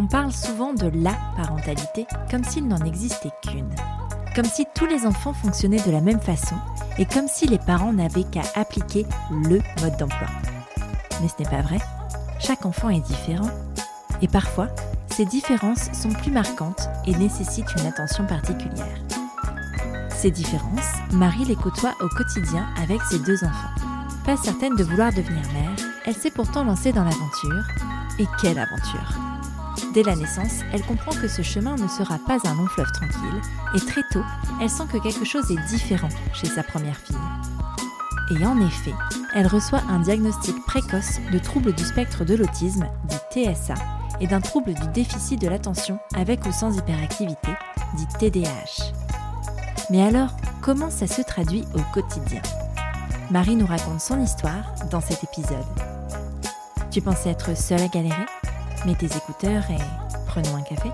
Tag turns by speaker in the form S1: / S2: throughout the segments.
S1: On parle souvent de la parentalité comme s'il n'en existait qu'une. Comme si tous les enfants fonctionnaient de la même façon et comme si les parents n'avaient qu'à appliquer le mode d'emploi. Mais ce n'est pas vrai. Chaque enfant est différent. Et parfois, ces différences sont plus marquantes et nécessitent une attention particulière. Ces différences, Marie les côtoie au quotidien avec ses deux enfants. Pas certaine de vouloir devenir mère, elle s'est pourtant lancée dans l'aventure. Et quelle aventure Dès la naissance, elle comprend que ce chemin ne sera pas un long fleuve tranquille, et très tôt, elle sent que quelque chose est différent chez sa première fille. Et en effet, elle reçoit un diagnostic précoce de trouble du spectre de l'autisme, dit TSA, et d'un trouble du déficit de l'attention avec ou sans hyperactivité, dit TDAH. Mais alors, comment ça se traduit au quotidien? Marie nous raconte son histoire dans cet épisode. Tu pensais être seule à galérer? Mets tes écouteurs et prenons un café.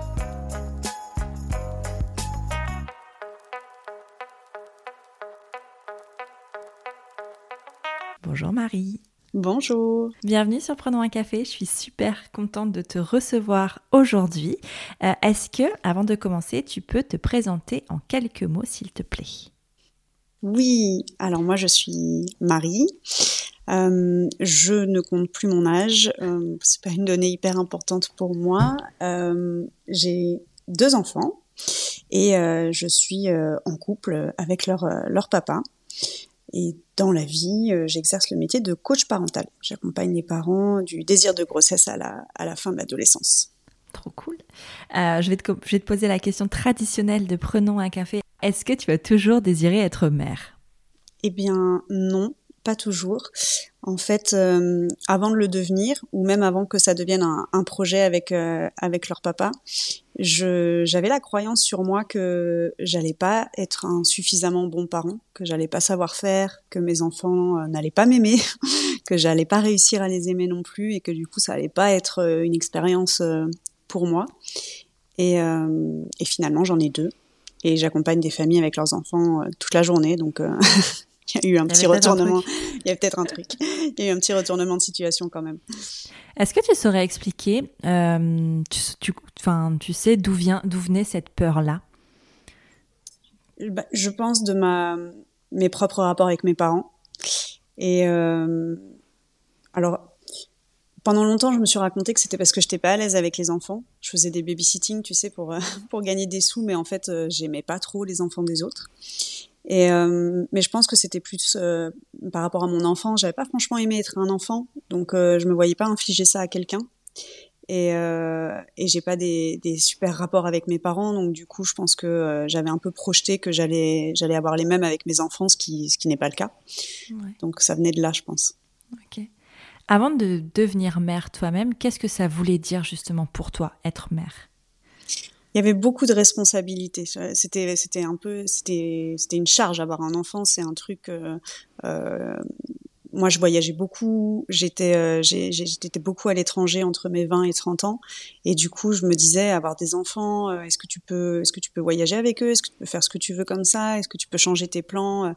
S1: Bonjour Marie.
S2: Bonjour.
S1: Bienvenue sur Prenons un café. Je suis super contente de te recevoir aujourd'hui. Euh, est-ce que, avant de commencer, tu peux te présenter en quelques mots, s'il te plaît?
S2: Oui. Alors moi, je suis Marie. Euh, je ne compte plus mon âge. Euh, c'est pas une donnée hyper importante pour moi. Euh, j'ai deux enfants et euh, je suis en couple avec leur leur papa. Et dans la vie, j'exerce le métier de coach parental. J'accompagne les parents du désir de grossesse à la, à la fin de l'adolescence.
S1: Trop cool. Je, vais te, je vais te poser la question traditionnelle de prenons un café. Est-ce que tu vas toujours désirer être mère?
S2: Eh bien non, pas toujours. En fait, euh, avant de le devenir, ou même avant que ça devienne un, projet avec euh, avec leur papa, j'avais la croyance sur moi que j'allais pas être un suffisamment bon parent, que j'allais pas savoir faire, que mes enfants euh, n'allaient pas m'aimer, que j'allais pas réussir à les aimer non plus, et que du coup ça allait pas être une expérience pour moi. Et finalement, j'en ai deux, et j'accompagne des familles avec leurs enfants toute la journée, donc. il y a eu un
S1: Il
S2: petit
S1: un
S2: retournement. Il y a peut-être un truc. Il y a eu un petit retournement de situation quand même.
S1: Est-ce que tu saurais expliquer, euh, tu, tu, enfin, tu sais d'où vient, d'où venait cette peur-là?
S2: Bah, je pense de ma mes propres rapports avec mes parents. Et euh, alors pendant longtemps, je me suis raconté que c'était parce que j'étais pas à l'aise avec les enfants. Je faisais des babysitting, tu sais, pour euh, pour gagner des sous, mais en fait, euh, j'aimais pas trop les enfants des autres. Et euh, mais je pense que c'était plus euh, par rapport à mon enfant. J'avais pas franchement aimé être un enfant, donc euh, je me voyais pas infliger ça à quelqu'un. Et, euh, et j'ai pas des, des super rapports avec mes parents, donc du coup, je pense que j'avais un peu projeté que j'allais j'allais avoir les mêmes avec mes enfants, ce qui ce qui n'est pas le cas.
S1: Ouais.
S2: Donc ça venait de là, je pense.
S1: Ok. Avant de devenir mère toi-même, qu'est-ce que ça voulait dire justement pour toi être mère?
S2: Il y avait beaucoup de responsabilités. C'était un peu c'était c'était une charge avoir un enfant. C'est un truc. Euh, euh, moi, je voyageais beaucoup. J'étais euh, j'étais beaucoup à l'étranger entre mes 20 et 30 ans. Et du coup, je me disais avoir des enfants. euh, Est-ce que tu peux est-ce que tu peux voyager avec eux? Est-ce que tu peux faire ce que tu veux comme ça? Est-ce que tu peux changer tes plans? Euh,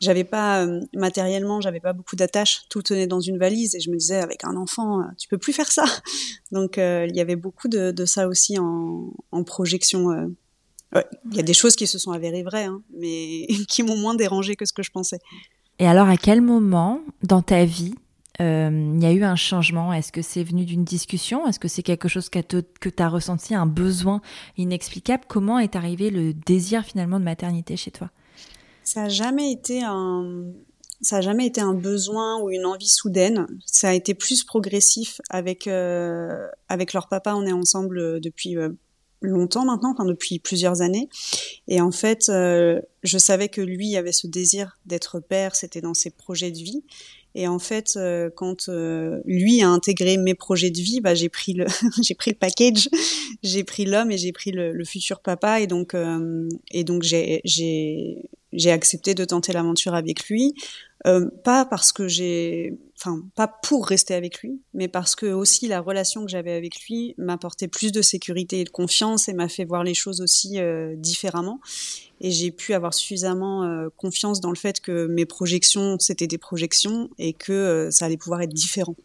S2: J'avais pas euh, matériellement, j'avais pas beaucoup d'attaches. Tout tenait dans une valise et je me disais avec un enfant, tu peux plus faire ça. Donc il y avait beaucoup de, ça aussi en, projection. il y a des choses qui se sont avérées vraies, hein, mais qui m'ont moins dérangé que ce que je pensais.
S1: Et alors, à quel moment dans ta vie euh, il y a eu un changement? Est-ce que c'est venu d'une discussion? Est-ce que c'est quelque chose que tu as ressenti, un besoin inexplicable? Comment est arrivé le désir finalement de maternité chez toi?
S2: Ça a jamais été un, ça a jamais été un besoin ou une envie soudaine. Ça a été plus progressif avec euh, avec leur papa. On est ensemble euh, depuis longtemps maintenant, enfin depuis plusieurs années. Et en fait, je savais que lui avait ce désir d'être père, c'était dans ses projets de vie. Et en fait, euh, quand euh, lui a intégré mes projets de vie, bah, j'ai pris le j'ai pris le package, j'ai pris l'homme et j'ai pris le, futur papa. Et donc euh, et donc j'ai j'ai accepté de tenter l'aventure avec lui. Euh, pas parce que j'ai, enfin, pas pour rester avec lui, mais parce que aussi la relation que j'avais avec lui m'apportait plus de sécurité et de confiance et m'a fait voir les choses aussi euh, différemment. Et j'ai pu avoir suffisamment euh, confiance dans le fait que mes projections, c'était des projections et que ça allait pouvoir être différent.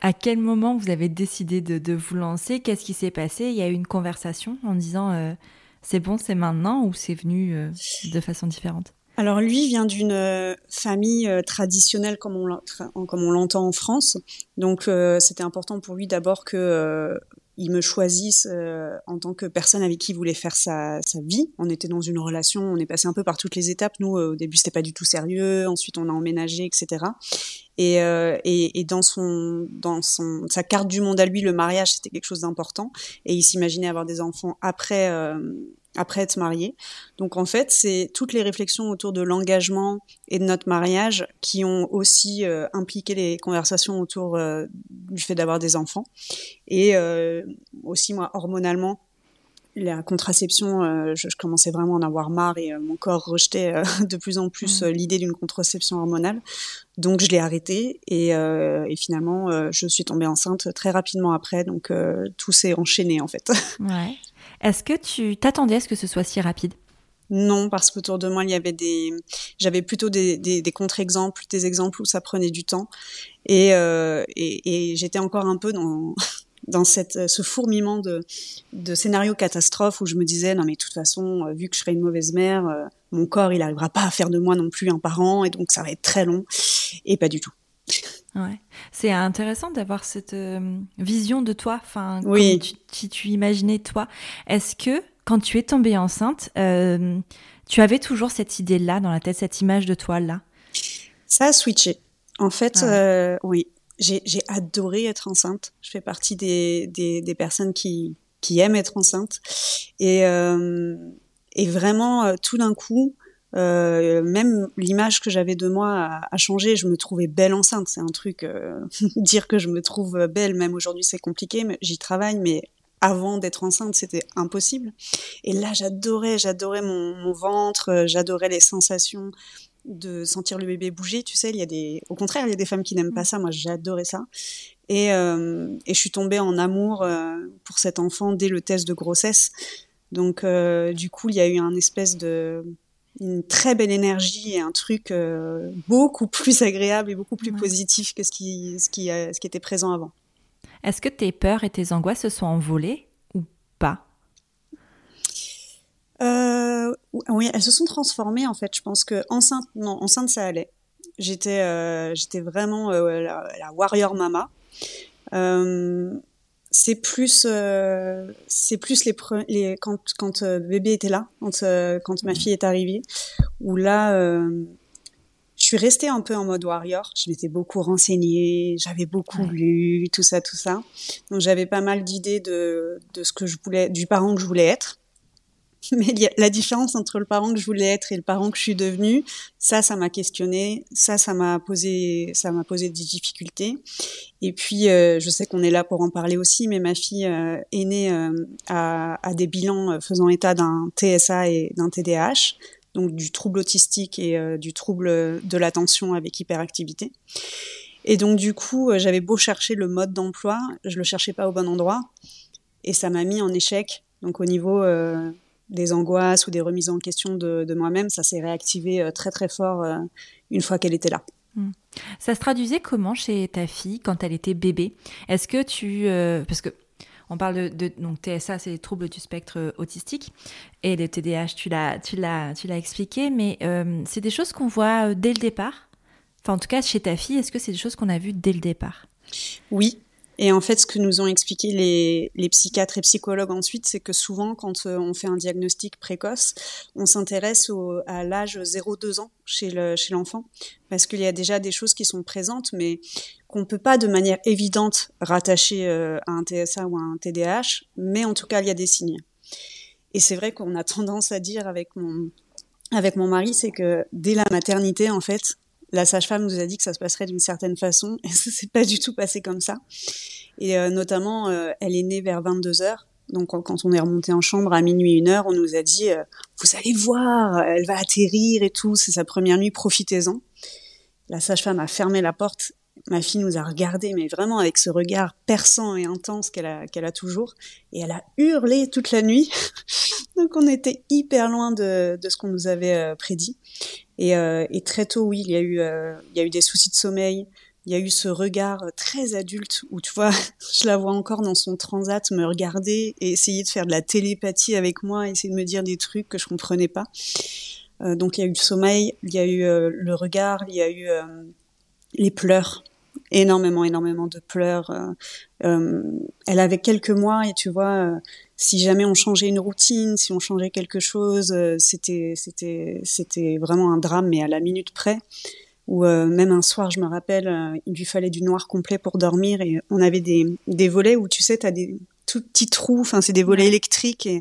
S1: À quel moment vous avez décidé de, de vous lancer? Qu'est-ce qui s'est passé? Il y a eu une conversation en disant c'est bon, c'est maintenant ou c'est venu de façon différente?
S2: Alors lui vient d'une euh, famille euh, traditionnelle comme on l'entend en France. Donc euh, c'était important pour lui d'abord que il me choisisse en tant que personne avec qui il voulait faire sa, sa, vie. On était dans une relation, on est passé un peu par toutes les étapes. Nous, au début, c'était pas du tout sérieux. Ensuite, on a emménagé, etc. Et, et, et, dans son, dans son, sa carte du monde à lui, le mariage, c'était quelque chose d'important. Et il s'imaginait avoir des enfants après après être marié. Donc en fait, c'est toutes les réflexions autour de l'engagement et de notre mariage qui ont aussi euh, impliqué les conversations autour euh, du fait d'avoir des enfants. Et euh, aussi moi, hormonalement, la contraception, je, je, commençais vraiment à en avoir marre et mon corps rejetait de plus en plus mmh. l'idée d'une contraception hormonale. Donc je l'ai arrêtée et, et finalement je suis tombée enceinte très rapidement après. Donc tout s'est enchaîné en fait.
S1: Ouais. Est-ce que tu t'attendais à ce que ce soit si rapide?
S2: Non, parce qu'autour de moi, il y avait des, j'avais plutôt des, des, contre-exemples, des exemples où ça prenait du temps, et, euh, et, et j'étais encore un peu dans dans cette, ce fourmillement de, de scénarios catastrophes où je me disais non mais de toute façon, euh, vu que je serai une mauvaise mère, euh, mon corps il n'arrivera pas à faire de moi non plus un parent, et donc ça va être très long, et pas du tout.
S1: Ouais. C'est intéressant d'avoir cette euh, vision de toi, enfin, oui. tu, tu, imaginais toi. Est-ce que quand tu es tombée enceinte, euh, tu avais toujours cette idée-là dans la tête, cette image de toi là
S2: Ça a switché. En fait, ah euh, oui, j'ai adoré être enceinte. Je fais partie des, des, des personnes qui, qui aiment être enceinte. Et, et vraiment, tout d'un coup, euh, même l'image que j'avais de moi a, changé. Je me trouvais belle enceinte. C'est un truc. Euh, dire que je me trouve belle, même aujourd'hui, c'est compliqué. J'y travaille. Mais avant d'être enceinte, c'était impossible. Et là, j'adorais, j'adorais mon, ventre. Euh, j'adorais les sensations de sentir le bébé bouger. Tu sais, il y a des. Au contraire, il y a des femmes qui n'aiment pas ça. Moi, j'adorais ça. Et, euh, et je suis tombée en amour euh, pour cet enfant dès le test de grossesse. Donc, du coup, il y a eu un espèce de une très belle énergie et un truc euh, beaucoup plus agréable et beaucoup plus positif que ce qui, ce, qui, ce qui était présent avant.
S1: Est-ce que tes peurs et tes angoisses se sont envolées ou pas?
S2: Euh, Oui, elles se sont transformées en fait. Je pense que enceinte, non, enceinte ça allait. J'étais, euh, j'étais vraiment la, la, warrior mama c'est plus euh, c'est plus les, les quand quand euh, bébé était là quand euh, quand ma fille est arrivée où là euh, je suis restée un peu en mode warrior. Je m'étais beaucoup renseignée j'avais beaucoup lu tout ça tout ça. Donc j'avais pas mal d'idées de de ce que je voulais du parent que je voulais être mais la différence entre le parent que je voulais être et le parent que je suis devenue, ça, ça m'a questionné, ça, ça m'a posé, ça m'a posé des difficultés. Et puis, euh, je sais qu'on est là pour en parler aussi, mais ma fille euh, est née euh, à, à, des bilans faisant état d'un TSA et d'un TDAH, donc du trouble autistique et du trouble de l'attention avec hyperactivité. Et donc, du coup, j'avais beau chercher le mode d'emploi, je le cherchais pas au bon endroit, et ça m'a mis en échec. Donc, au niveau des angoisses ou des remises en question de, de moi-même, ça s'est réactivé très très fort une fois qu'elle était là.
S1: Hmm. Ça se traduisait comment chez ta fille quand elle était bébé? Est-ce que tu... Euh, parce que on parle de, donc TSA, c'est les troubles du spectre euh, autistique, et les TDAH, tu l'as, tu l'as, tu l'as expliqué, mais euh, c'est des choses qu'on voit dès le départ? Enfin, en tout cas, chez ta fille, est-ce que c'est des choses qu'on a vues dès le départ?
S2: Oui, et en fait, ce que nous ont expliqué les, psychiatres et psychologues ensuite, c'est que souvent, quand euh, on fait un diagnostic précoce, on s'intéresse à l'âge 0-2 ans chez l'enfant, parce qu'il y a déjà des choses qui sont présentes, mais qu'on peut pas de manière évidente rattacher à un TSA ou à un TDAH, mais en tout cas, il y a des signes. Et c'est vrai qu'on a tendance à dire avec mon mari, c'est que dès la maternité, en fait, la sage-femme nous a dit que ça se passerait d'une certaine façon, et ça s'est pas du tout passé comme ça. Et euh, notamment, euh, elle est née vers 22 heures. Donc quand on est remonté en chambre à minuit une heure, on nous a dit euh, vous allez voir, elle va atterrir et tout. C'est sa première nuit, profitez-en. La sage-femme a fermé la porte. Ma fille nous a regardé, mais vraiment avec ce regard perçant et intense qu'elle a, toujours. Et elle a hurlé toute la nuit. Donc on était hyper loin de, ce qu'on nous avait prédit. Et, et, très tôt, oui, il y a eu, il y a eu des soucis de sommeil il y a eu ce regard très adulte où tu vois, je la vois encore dans son transat me regarder et essayer de faire de la télépathie avec moi, essayer de me dire des trucs que je comprenais pas. Euh, donc il y a eu le sommeil, il y a eu euh, le regard, il y a eu euh, les pleurs, énormément, énormément de pleurs. elle avait quelques mois et tu vois, si jamais on changeait une routine, si on changeait quelque chose, c'était, c'était, c'était vraiment un drame, mais à la minute près ou euh, même un soir, je me rappelle, euh, il lui fallait du noir complet pour dormir et on avait des, des volets où tu sais, tu as des tout petits trous, enfin c'est des volets électriques et,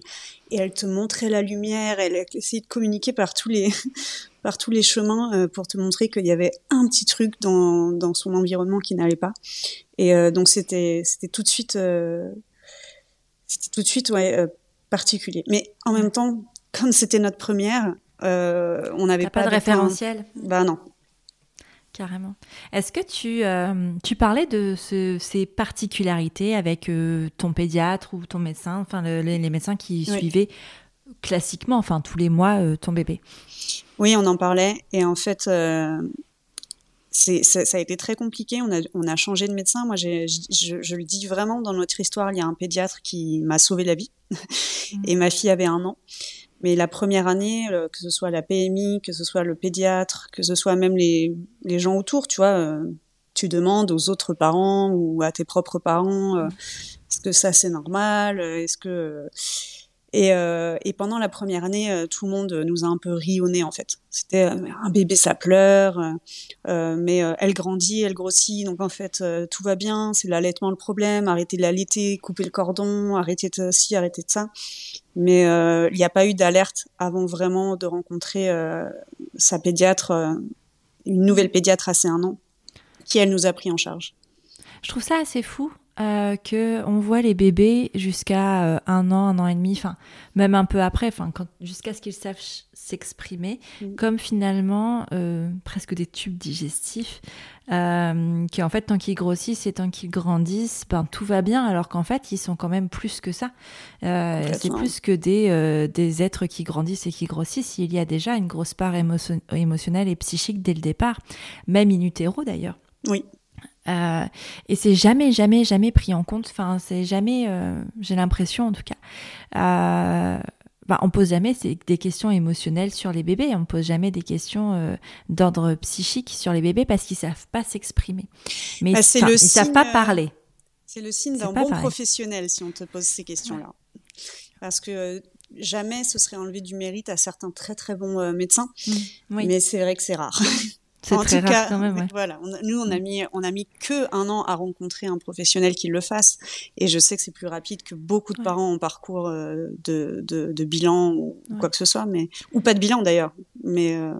S2: et, elle te montrait la lumière, elle essayait de communiquer par tous les par tous les chemins euh, pour te montrer qu'il y avait un petit truc dans, dans son environnement qui n'allait pas. Et donc c'était c'était tout de suite c'était tout de suite ouais particulier. Mais en même temps, comme c'était notre première, on n'avait
S1: pas, pas, de référentiel?
S2: Bah non,
S1: Carrément. Est-ce que tu, euh, tu parlais de ces particularités avec euh, ton pédiatre ou ton médecin, enfin les, médecins qui suivaient classiquement, enfin tous les mois, euh, ton bébé?
S2: Oui, on en parlait. Et en fait, c'est, ça, a été très compliqué. On a, on a changé de médecin. Moi, je, je, le dis vraiment, dans notre histoire, il y a un pédiatre qui m'a sauvé la vie. Mmh. et ma fille avait un an. Mais la première année, euh, que ce soit la PMI, que ce soit le pédiatre, que ce soit même les, les gens autour, tu vois, euh, tu demandes aux autres parents ou à tes propres parents, euh, est-ce que ça c'est normal, est-ce que et, euh, et, pendant la première année, euh, tout le monde nous a un peu rionné en fait. C'était euh, un bébé, ça pleure, euh, mais elle grandit, elle grossit, donc en fait tout va bien. C'est l'allaitement le problème. Arrêtez de l'allaiter, couper le cordon, arrêtez de ci, arrêtez de ça. Mais il n'y a pas eu d'alerte avant vraiment de rencontrer sa pédiatre, une nouvelle pédiatre assez un an, qui elle nous a pris en charge.
S1: Je trouve ça assez fou euh, que on voit les bébés jusqu'à euh, un an, un an et demi, enfin même un peu après, enfin jusqu'à ce qu'ils savent s'exprimer, mm. comme finalement euh, presque des tubes digestifs, qui en fait tant qu'ils grossissent et tant qu'ils grandissent, ben tout va bien, alors qu'en fait ils sont quand même plus que ça. C'est plus que des des êtres qui grandissent et qui grossissent. Il y a déjà une grosse part émotionnelle et psychique dès le départ, même in utero d'ailleurs.
S2: Oui.
S1: Euh, et c'est jamais, jamais, jamais pris en compte. Enfin, c'est jamais, euh, j'ai l'impression en tout cas. Euh, bah, on pose jamais des questions émotionnelles sur les bébés. On pose jamais des questions euh, d'ordre psychique sur les bébés parce qu'ils savent pas s'exprimer. Mais bah, ils, le savent pas parler.
S2: C'est le signe d'un bon professionnel si on te pose ces questions-là. Parce que jamais ce serait enlevé du mérite à certains très très bons médecins. Mmh, Mais c'est vrai que c'est rare.
S1: C'est très rare quand même.
S2: Voilà, nous on a mis on a mis que un an à rencontrer un professionnel qui le fasse, et je sais que c'est plus rapide que beaucoup de parents en parcours euh, de, de, de bilan ou quoi que ce soit, mais ou pas de bilan d'ailleurs. Mais euh...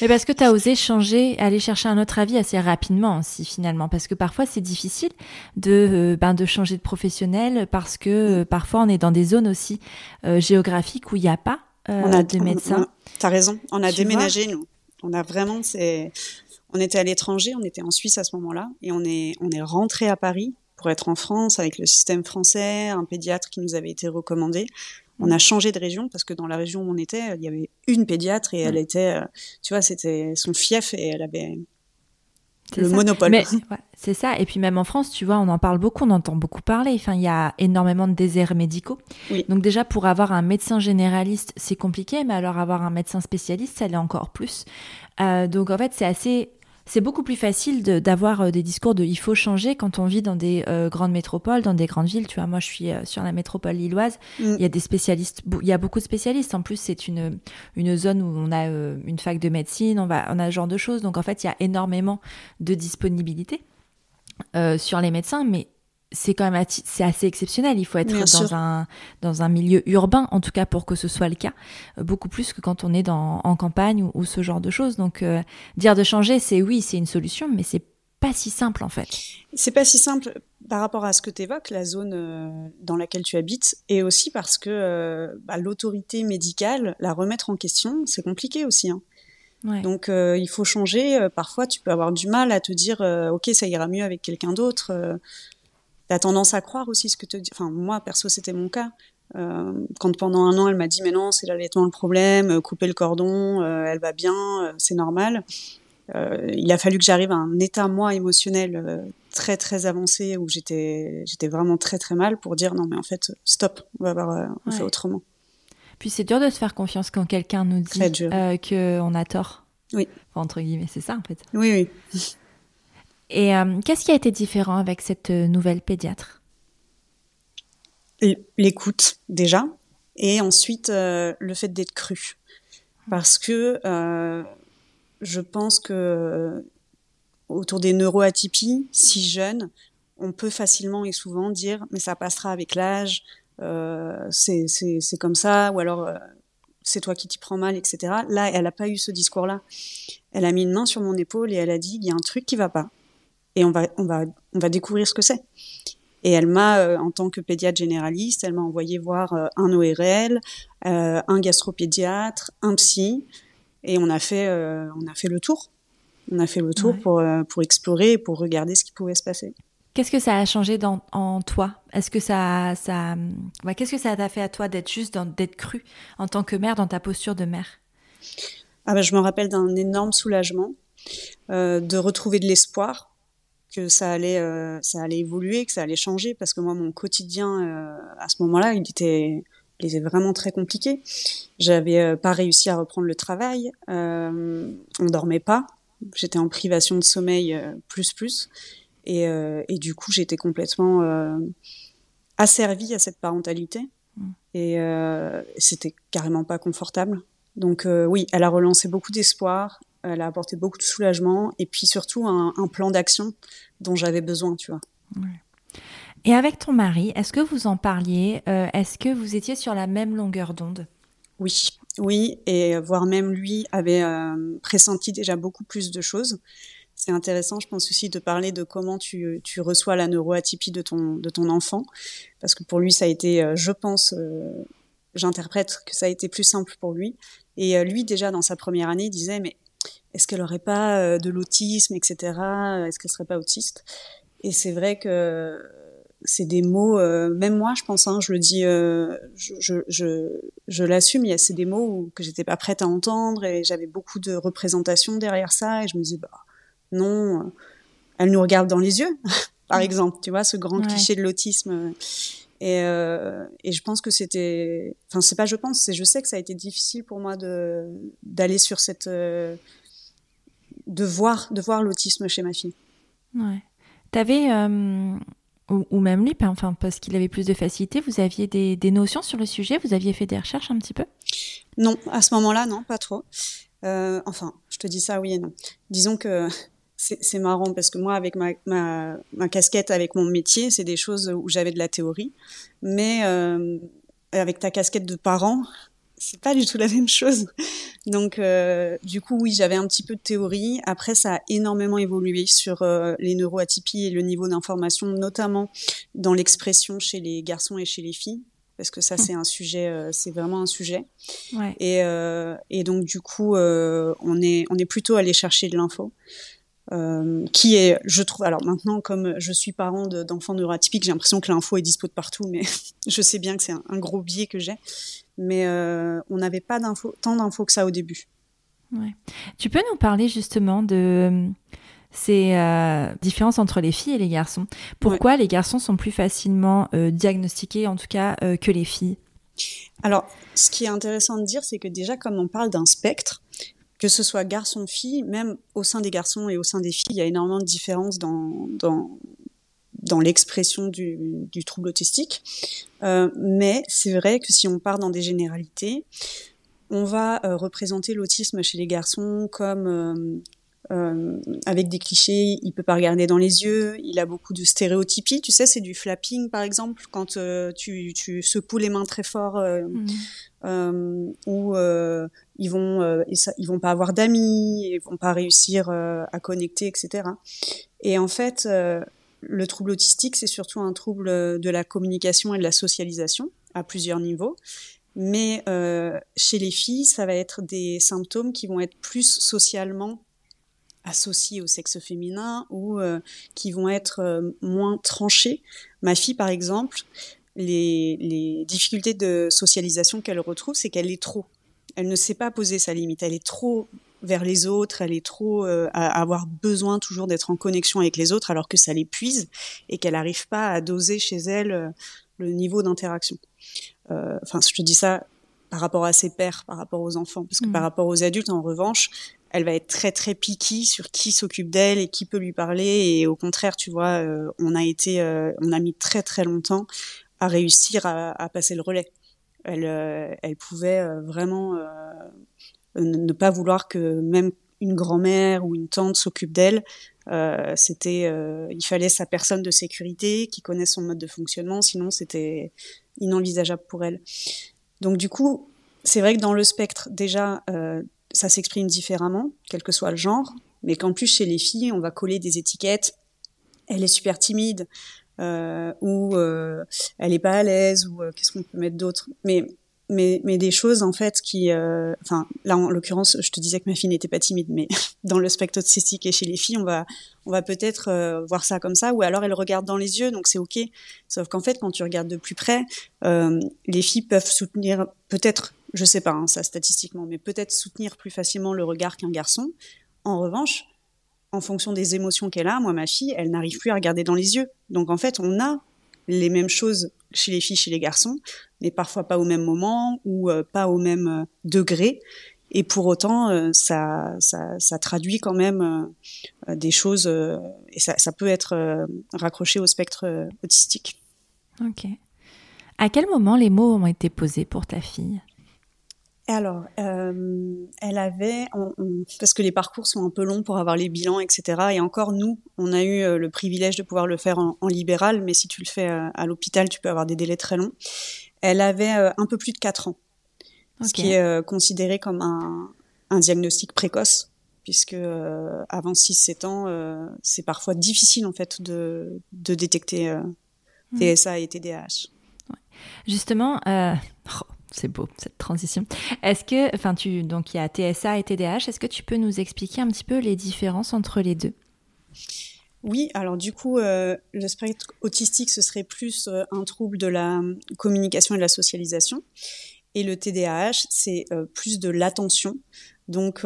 S1: mais parce que tu as osé changer, aller chercher un autre avis assez rapidement aussi finalement, parce que parfois c'est difficile de euh, ben de changer de professionnel parce que euh, parfois on est dans des zones aussi géographiques où il n'y a pas on a, de médecins.
S2: T'as raison, on a déménagé nous. On a vraiment, c'est, on était à l'étranger, on était en Suisse à ce moment-là, et on est, on est rentré à Paris pour être en France avec le système français, un pédiatre qui nous avait été recommandé. On a changé de région parce que dans la région où on était, il y avait une pédiatre et elle était, euh, tu vois, c'était son fief et elle avait le monopole.
S1: c'est ça. Et puis même en France, tu vois, on en parle beaucoup, on entend beaucoup parler. Enfin, il y a énormément de déserts médicaux. Donc déjà, pour avoir un médecin généraliste, c'est compliqué, mais alors avoir un médecin spécialiste, ça l'est encore plus. Euh, donc en fait, c'est assez c'est beaucoup plus facile d'avoir euh, des discours de il faut changer quand on vit dans des euh, grandes métropoles, dans des grandes villes. Tu vois, moi je suis euh, sur la métropole lilloise. Mm. Il y a des spécialistes, il y a beaucoup de spécialistes. En plus, c'est une, une zone où on a une fac de médecine, on, va, on a ce genre de choses. Donc en fait, il y a énormément de disponibilité. sur les médecins, mais c'est quand même c'est assez exceptionnel. Il faut être dans un, dans un milieu urbain, en tout cas pour que ce soit le cas, euh, beaucoup plus que quand on est dans, en campagne ou, ce genre de choses. Donc, euh, dire de changer, c'est oui, c'est une solution, mais c'est pas si simple en fait.
S2: C'est pas si simple par rapport à ce que tu évoques, la zone euh, dans laquelle tu habites, et aussi parce que bah, l'autorité médicale, la remettre en question, c'est compliqué aussi. Hein. Donc il faut changer. parfois, tu peux avoir du mal à te dire, ok, ça ira mieux avec quelqu'un d'autre tu tendance à croire aussi ce que te dit. Enfin, moi, perso, c'était mon cas. Euh, quand pendant un an, elle m'a dit, mais non, c'est l'allaitement le problème, euh, couper le cordon, euh, elle va bien, c'est normal. il a fallu que j'arrive à un état, moi, émotionnel très, très avancé où j'étais, j'étais vraiment très, très mal pour dire, non, mais en fait, stop, on va voir, on fait autrement.
S1: Puis c'est dur de se faire confiance quand quelqu'un nous dit qu'on a tort.
S2: Oui.
S1: entre guillemets, c'est ça, en fait.
S2: Oui, oui.
S1: Et euh, qu'est-ce qui a été différent avec cette euh, nouvelle pédiatre?
S2: L'écoute déjà, et ensuite euh, le fait d'être cru. Parce que je pense que autour des neuroatypies, si jeunes, on peut facilement et souvent dire mais ça passera avec l'âge, c'est comme ça, ou alors c'est toi qui t'y prends mal, etc. Là, elle n'a pas eu ce discours-là. Elle a mis une main sur mon épaule et elle a dit il y a un truc qui va pas et on va, on va, on va découvrir ce que c'est. Et elle m'a, euh, en tant que pédiatre généraliste, elle m'a envoyé voir euh, un ORL, euh, un gastropédiatre, un psy, et on a fait, on a fait le tour. On a fait le tour pour, pour explorer, pour regarder ce qui pouvait se passer.
S1: Qu'est-ce que ça a changé dans, en toi? Est-ce que ça, ça, qu'est-ce que ça t'a fait à toi d'être juste, d'être cru en tant que mère dans ta posture de mère?
S2: Ah ben, je me rappelle d'un énorme soulagement, de retrouver de l'espoir que ça allait, euh, ça allait évoluer, que ça allait changer, parce que moi, mon quotidien euh, à ce moment-là, il était, il était vraiment très compliqué. J'avais euh, pas réussi à reprendre le travail, on dormait pas, j'étais en privation de sommeil plus plus, et, et du coup, j'étais complètement asservie à cette parentalité, mmh. et c'était carrément pas confortable. Donc oui, elle a relancé beaucoup d'espoir, elle a apporté beaucoup de soulagement et puis surtout un, plan d'action dont j'avais besoin, tu vois.
S1: Et avec ton mari, est-ce que vous en parliez euh, Est-ce que vous étiez sur la même longueur d'onde?
S2: Oui, oui, et voire même lui avait euh, pressenti déjà beaucoup plus de choses. C'est intéressant, je pense aussi, de parler de comment tu, tu, reçois la neuroatypie de ton, de ton enfant, parce que pour lui, ça a été, euh, je pense, j'interprète que ça a été plus simple pour lui. Et lui, déjà dans sa première année, il disait, mais est-ce qu'elle aurait pas euh, de l'autisme, etc. Est-ce qu'elle serait pas autiste? Et c'est vrai que c'est des mots, euh, même moi, je pense, hein, je le dis, euh, je, je, je, l'assume. Il y a c'est des mots que j'étais pas prête à entendre et j'avais beaucoup de représentations derrière ça et je me disais bah non, elle nous regarde dans les yeux, par mm. exemple, tu vois, ce grand cliché de l'autisme. Et, et, je pense que c'était, enfin c'est pas je pense, c'est je sais que ça a été difficile pour moi de d'aller sur cette de voir, de voir l'autisme chez ma fille.
S1: Ouais. T'avais, euh, ou, même lui, enfin, parce qu'il avait plus de facilité, vous aviez des, notions sur le sujet Vous aviez fait des recherches un petit peu?
S2: Non, à ce moment-là, non, pas trop. Euh, enfin, je te dis ça, oui et non. Disons que c'est marrant parce que moi, avec ma, ma, casquette, avec mon métier, c'est des choses où j'avais de la théorie. Mais euh, avec ta casquette de parent, c'est pas du tout la même chose. Donc, euh, du coup, oui, j'avais un petit peu de théorie. Après, ça a énormément évolué sur euh, les neuroatypies et le niveau d'information, notamment dans l'expression chez les garçons et chez les filles, parce que ça, mmh. c'est un sujet, euh, c'est vraiment un sujet. Ouais. Et, et, donc, du coup, on est on est plutôt allé chercher de l'info. Euh, qui est, je trouve, alors maintenant, comme je suis parent d'enfants neuroatypiques, j'ai l'impression que l'info est dispo de partout, mais je sais bien que c'est un, gros biais que j'ai. Mais euh, on n'avait pas tant d'infos que ça au début.
S1: Ouais. Tu peux nous parler justement de euh, ces différences entre les filles et les garçons? Pourquoi les garçons sont plus facilement diagnostiqués, en tout cas, que les filles?
S2: Alors, ce qui est intéressant de dire, c'est que déjà, comme on parle d'un spectre, que ce soit garçon-fille, même au sein des garçons et au sein des filles, il y a énormément de différences dans, dans, dans l'expression du, du, trouble autistique. Euh, mais c'est vrai que si on part dans des généralités, on va euh, représenter l'autisme chez les garçons comme euh, avec des clichés, il peut pas regarder dans les yeux, il a beaucoup de stéréotypies, tu sais, c'est du flapping par exemple, quand tu, tu secoues les mains très fort, mmh. ou ils vont ils vont pas avoir d'amis, ils vont pas réussir à connecter, etc. Et en fait, le trouble autistique, c'est surtout un trouble de la communication et de la socialisation à plusieurs niveaux. Mais euh, chez les filles, ça va être des symptômes qui vont être plus socialement associés au sexe féminin ou euh, qui vont être euh, moins tranchés. Ma fille, par exemple, les, les difficultés de socialisation qu'elle retrouve, c'est qu'elle est trop. Elle ne sait pas poser sa limite. Elle est trop vers les autres, elle est trop euh, à avoir besoin toujours d'être en connexion avec les autres alors que ça l'épuise et qu'elle n'arrive pas à doser chez elle euh, le niveau d'interaction. Euh, enfin, je te dis ça par rapport à ses pères, par rapport aux enfants, parce que par mmh. rapport aux adultes, en revanche, elle va être très très piquée sur qui s'occupe d'elle et qui peut lui parler. Et au contraire, tu vois, on a été, on a mis très très longtemps à réussir à, à passer le relais. Elle, elle pouvait vraiment ne pas vouloir que même une grand-mère ou une tante s'occupe d'elle. Euh, c'était, euh, il fallait sa personne de sécurité qui connaisse son mode de fonctionnement, sinon c'était inenvisageable pour elle. Donc du coup, c'est vrai que dans le spectre, déjà, euh, ça s'exprime différemment, quel que soit le genre, mais qu'en plus chez les filles, on va coller des étiquettes. Elle est super timide, ou elle est pas à l'aise, ou qu'est-ce qu'on peut mettre d'autre? Mais mais, des choses en fait qui, euh, enfin là en l'occurrence, je te disais que ma fille n'était pas timide, mais dans le spectre autistique et chez les filles, on va, on va peut-être euh, voir ça comme ça, ou alors elle regarde dans les yeux, donc c'est ok. Sauf qu'en fait, quand tu regardes de plus près, euh, les filles peuvent soutenir, peut-être, je sais pas hein, ça statistiquement, mais peut-être soutenir plus facilement le regard qu'un garçon. En revanche, en fonction des émotions qu'elle a, moi ma fille, elle n'arrive plus à regarder dans les yeux. Donc en fait, on a les mêmes choses chez les filles, chez les garçons, mais parfois pas au même moment ou euh, pas au même euh, degré. Et pour autant, euh, ça, ça, ça, traduit quand même des choses et ça, ça, peut être raccroché au spectre autistique.
S1: Ok. À quel moment les mots ont été posés pour ta fille?
S2: Alors, euh, elle avait, parce que les parcours sont un peu longs pour avoir les bilans, etc. Et encore, nous, on a eu euh, le privilège de pouvoir le faire en, libéral, mais si tu le fais euh, à, l'hôpital, tu peux avoir des délais très longs. Elle avait un peu plus de 4 ans, ce qui est considéré comme un, un, diagnostic précoce, puisque avant 6-7 ans, c'est parfois difficile en fait de, de détecter TSA et TDAH.
S1: Justement, oh, c'est beau cette transition. Est-ce que, enfin, tu, donc il y a TSA et TDAH. Est-ce que tu peux nous expliquer un petit peu les différences entre les deux?
S2: Oui, alors du coup, euh, le spectre autistique, ce serait plus euh, un trouble de la communication et de la socialisation, et le TDAH, c'est euh, plus de l'attention. Donc,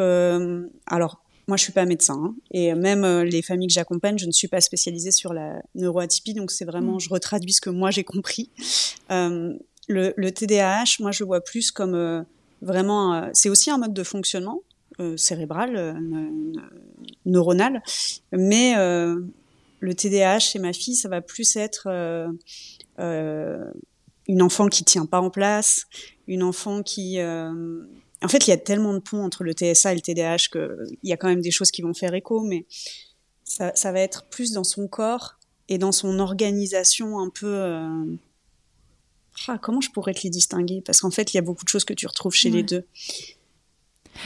S2: alors. Moi, je suis pas médecin, hein, et même les familles que j'accompagne, je ne suis pas spécialisée sur la neuroatypie, donc c'est vraiment, mmh. je retraduis ce que moi j'ai compris le, le, TDAH, moi, je vois plus comme euh, vraiment. Euh, c'est aussi un mode de fonctionnement euh, cérébral, neuronal, mais le TDAH chez ma fille, ça va plus être une enfant qui tient pas en place, une enfant qui en fait, il y a tellement de ponts entre le TSA et le TDAH qu'il y a quand même des choses qui vont faire écho, mais ça, ça, va être plus dans son corps et dans son organisation un peu ah, comment je pourrais te les distinguer? Parce qu'en fait, il y a beaucoup de choses que tu retrouves chez les deux.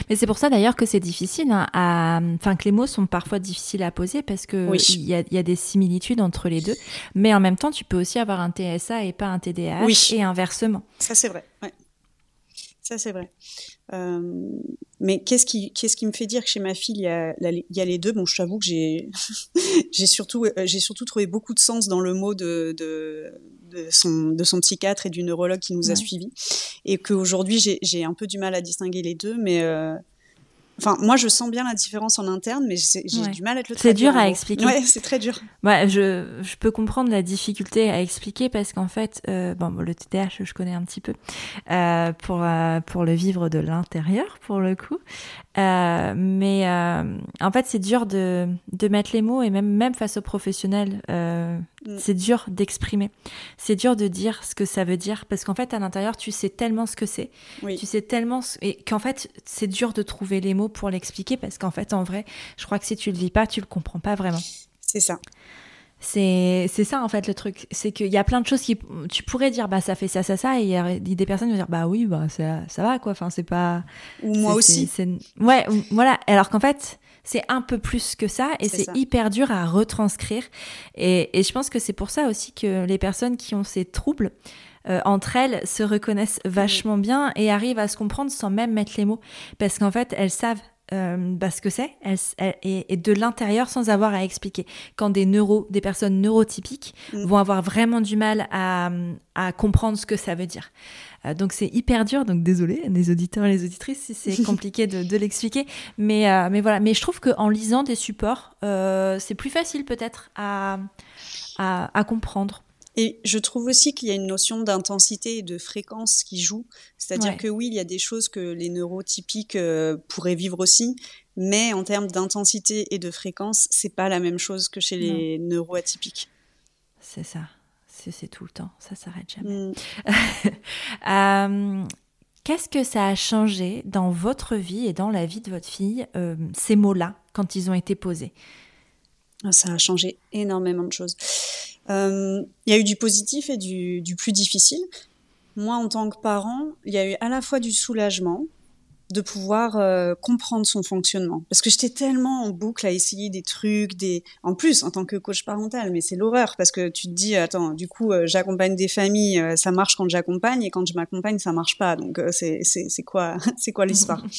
S1: Mais c'est pour ça d'ailleurs que c'est difficile, hein, enfin que les mots sont parfois difficiles à poser parce que il y, a, des similitudes entre les deux. Mais en même temps, tu peux aussi avoir un TSA et pas un TDAH et inversement.
S2: Ça c'est vrai. Ouais. Ça c'est vrai. Euh, mais qu'est-ce qui, qu'est-ce qui me fait dire que chez ma fille, il y a, il y a les deux? Bon, je t'avoue que j'ai, j'ai surtout, euh, j'ai surtout trouvé beaucoup de sens dans le mot de, de, de, son, de son psychiatre et du neurologue qui nous a suivis. Et qu'aujourd'hui, j'ai, j'ai un peu du mal à distinguer les deux, mais euh, Enfin, moi, je sens bien la différence en interne, mais j'ai du mal à le
S1: C'est dur à expliquer.
S2: Ouais, c'est très dur.
S1: Ouais, je, je, peux comprendre la difficulté à expliquer parce qu'en fait, euh, bon, le TDAH, je connais un petit peu euh, pour euh, pour le vivre de l'intérieur, pour le coup. Mais en fait, c'est dur de de mettre les mots et même même face aux professionnels. C'est dur d'exprimer. C'est dur de dire ce que ça veut dire parce qu'en fait, à l'intérieur, tu sais tellement ce que c'est. Tu sais tellement. Et qu'en fait, c'est dur de trouver les mots pour l'expliquer parce qu'en fait, en vrai, je crois que si tu le vis pas, tu le comprends pas vraiment.
S2: C'est ça.
S1: C'est ça en fait le truc, c'est qu'il y a plein de choses qui tu pourrais dire bah ça fait ça ça ça et il y a des personnes qui vont dire bah oui bah ça, ça va quoi, enfin c'est pas
S2: ou moi aussi.
S1: Ouais, voilà, alors qu'en fait, c'est un peu plus que ça et c'est hyper dur à retranscrire. Et, et je pense que c'est pour ça aussi que les personnes qui ont ces troubles, euh, entre elles se reconnaissent vachement bien et arrivent à se comprendre sans même mettre les mots. Parce qu'en fait, elles savent euh, bah, ce que c'est et, de l'intérieur sans avoir à expliquer. Quand des neuro, des personnes neurotypiques mm. vont avoir vraiment du mal à, à, comprendre ce que ça veut dire. Euh, donc c'est hyper dur. Donc désolé les auditeurs et les auditrices si c'est compliqué de, de l'expliquer, mais euh, mais voilà. Mais je trouve qu'en lisant des supports, c'est plus facile peut-être à, à, à comprendre.
S2: Et je trouve aussi qu'il y a une notion d'intensité et de fréquence qui joue. C'est-à-dire que oui, il y a des choses que les neurotypiques euh, pourraient vivre aussi, mais en termes d'intensité et de fréquence, c'est pas la même chose que chez les neuroatypiques.
S1: C'est ça. C'est tout le temps. Ça s'arrête jamais. Mm. euh, Qu'est-ce que ça a changé dans votre vie et dans la vie de votre fille, euh, ces mots-là, quand ils ont été posés?
S2: Ça a changé énormément de choses. Euh, il y a eu du positif et du, du, plus difficile. Moi, en tant que parent, il y a eu à la fois du soulagement de pouvoir euh, comprendre son fonctionnement. Parce que j'étais tellement en boucle à essayer des trucs, des... En plus, en tant que coach parental, mais c'est l'horreur, parce que tu te dis, attends, du coup, euh, j'accompagne des familles, ça marche quand j'accompagne, et quand je m'accompagne, ça marche pas. Donc, c'est quoi, c'est quoi l'histoire?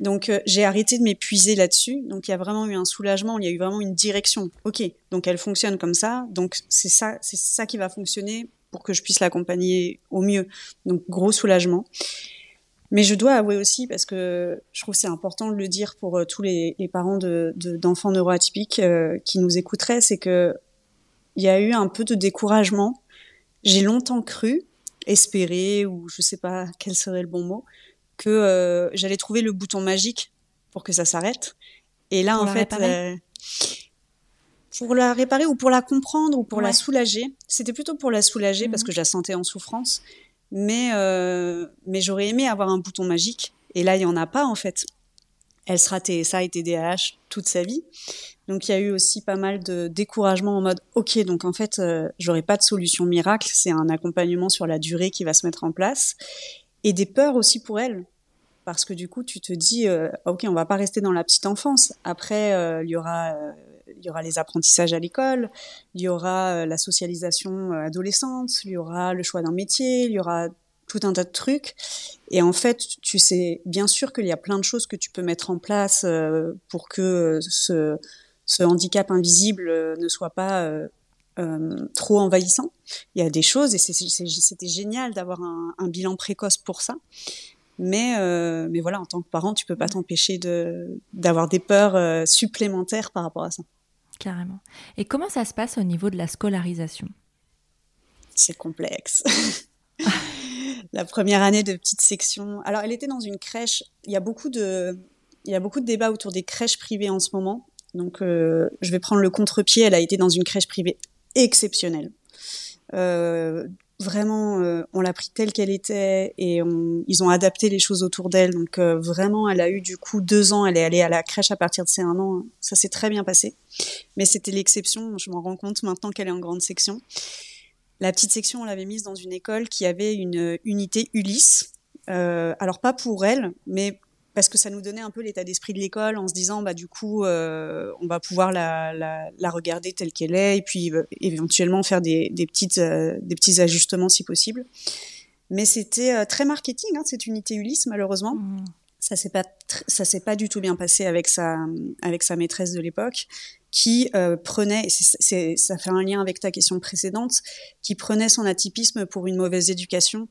S2: Donc euh, j'ai arrêté de m'épuiser là-dessus. Donc il y a vraiment eu un soulagement, il y a eu vraiment une direction. Ok, donc elle fonctionne comme ça. Donc c'est ça, c'est ça qui va fonctionner pour que je puisse l'accompagner au mieux. Donc gros soulagement. Mais je dois avouer aussi, parce que je trouve c'est important de le dire pour euh, tous les, parents de, d'enfants neuroatypiques euh, qui nous écouteraient, c'est que il y a eu un peu de découragement. J'ai longtemps cru, espéré, ou je sais pas quel serait le bon mot, que euh, j'allais trouver le bouton magique pour que ça s'arrête. Et là, en fait, pour la réparer ou pour la comprendre ou pour la soulager, c'était plutôt pour la soulager parce mhm. que je la sentais en souffrance. Mais, euh, mais j'aurais aimé avoir un bouton magique. Et là, il n'y en a pas, en fait. Elle sera TSA et TDAH toute sa vie. Donc il y a eu aussi pas mal de découragement en mode ok donc en fait j'aurai pas de solution miracle, c'est un accompagnement sur la durée qui va se mettre en place et des peurs aussi pour elle parce que du coup tu te dis euh, ok on va pas rester dans la petite enfance après euh, il y aura euh, il y aura les apprentissages à l'école il y aura la socialisation adolescente il y aura le choix d'un métier il y aura tout un tas de trucs et en fait tu sais bien sûr qu'il y a plein de choses que tu peux mettre en place pour que ce, ce handicap invisible ne soit pas trop envahissant. Il y a des choses et c'était génial d'avoir un, un, bilan précoce pour ça. Mais, euh, mais voilà, en tant que parent, tu peux pas t'empêcher de d'avoir des peurs euh, supplémentaires par rapport à ça.
S1: Carrément. Et comment ça se passe au niveau de la scolarisation?
S2: C'est complexe. la première année de petite section. Alors, elle était dans une crèche. Il y a beaucoup de, il y a beaucoup de débats autour des crèches privées en ce moment. Donc, euh, je vais prendre le contre-pied. Elle a été dans une crèche privée exceptionnelle. Euh, vraiment, euh, on l'a pris telle qu'elle était et ils ont adapté les choses autour d'elle. Donc euh, vraiment, elle a eu du coup deux ans. Elle est allée à la crèche à partir de ses un an. Ça s'est très bien passé. Mais c'était l'exception. Je m'en rends compte maintenant qu'elle est en grande section. La petite section, on l'avait mise dans une école qui avait une unité Ulysse. Euh, alors pas pour elle, mais parce que ça nous donnait un peu l'état d'esprit de l'école en se disant bah du coup euh, on va pouvoir la, la, la regarder telle qu'elle est et puis euh, éventuellement faire des, des petites euh, des petits ajustements si possible mais c'était très marketing hein, cette unité Ulysse malheureusement mmh. ça s'est pas ça s'est pas du tout bien passé avec sa avec sa maîtresse de l'époque qui prenait, c'est, ça fait un lien avec ta question précédente, qui prenait son atypisme pour une mauvaise éducation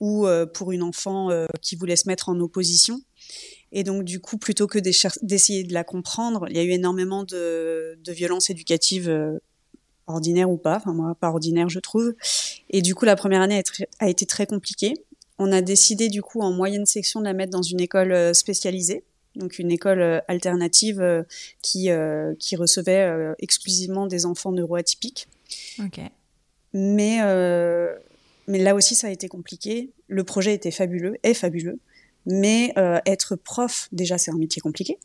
S2: ou pour une enfant qui voulait se mettre en opposition. Et donc, du coup, plutôt que d'essayer de la comprendre, il y a eu énormément de, de violences éducatives euh, ordinaires ou pas, enfin moi, pas ordinaires, je trouve. Et du coup, la première année a, été très compliquée. On a décidé, du coup, en moyenne section, de la mettre dans une école euh, spécialisée, donc une école euh, alternative qui, qui recevait exclusivement des enfants neuroatypiques.
S1: Ok.
S2: Mais, mais là aussi, ça a été compliqué. Le projet était fabuleux, est fabuleux. Mais euh, être prof, déjà, c'est un métier compliqué.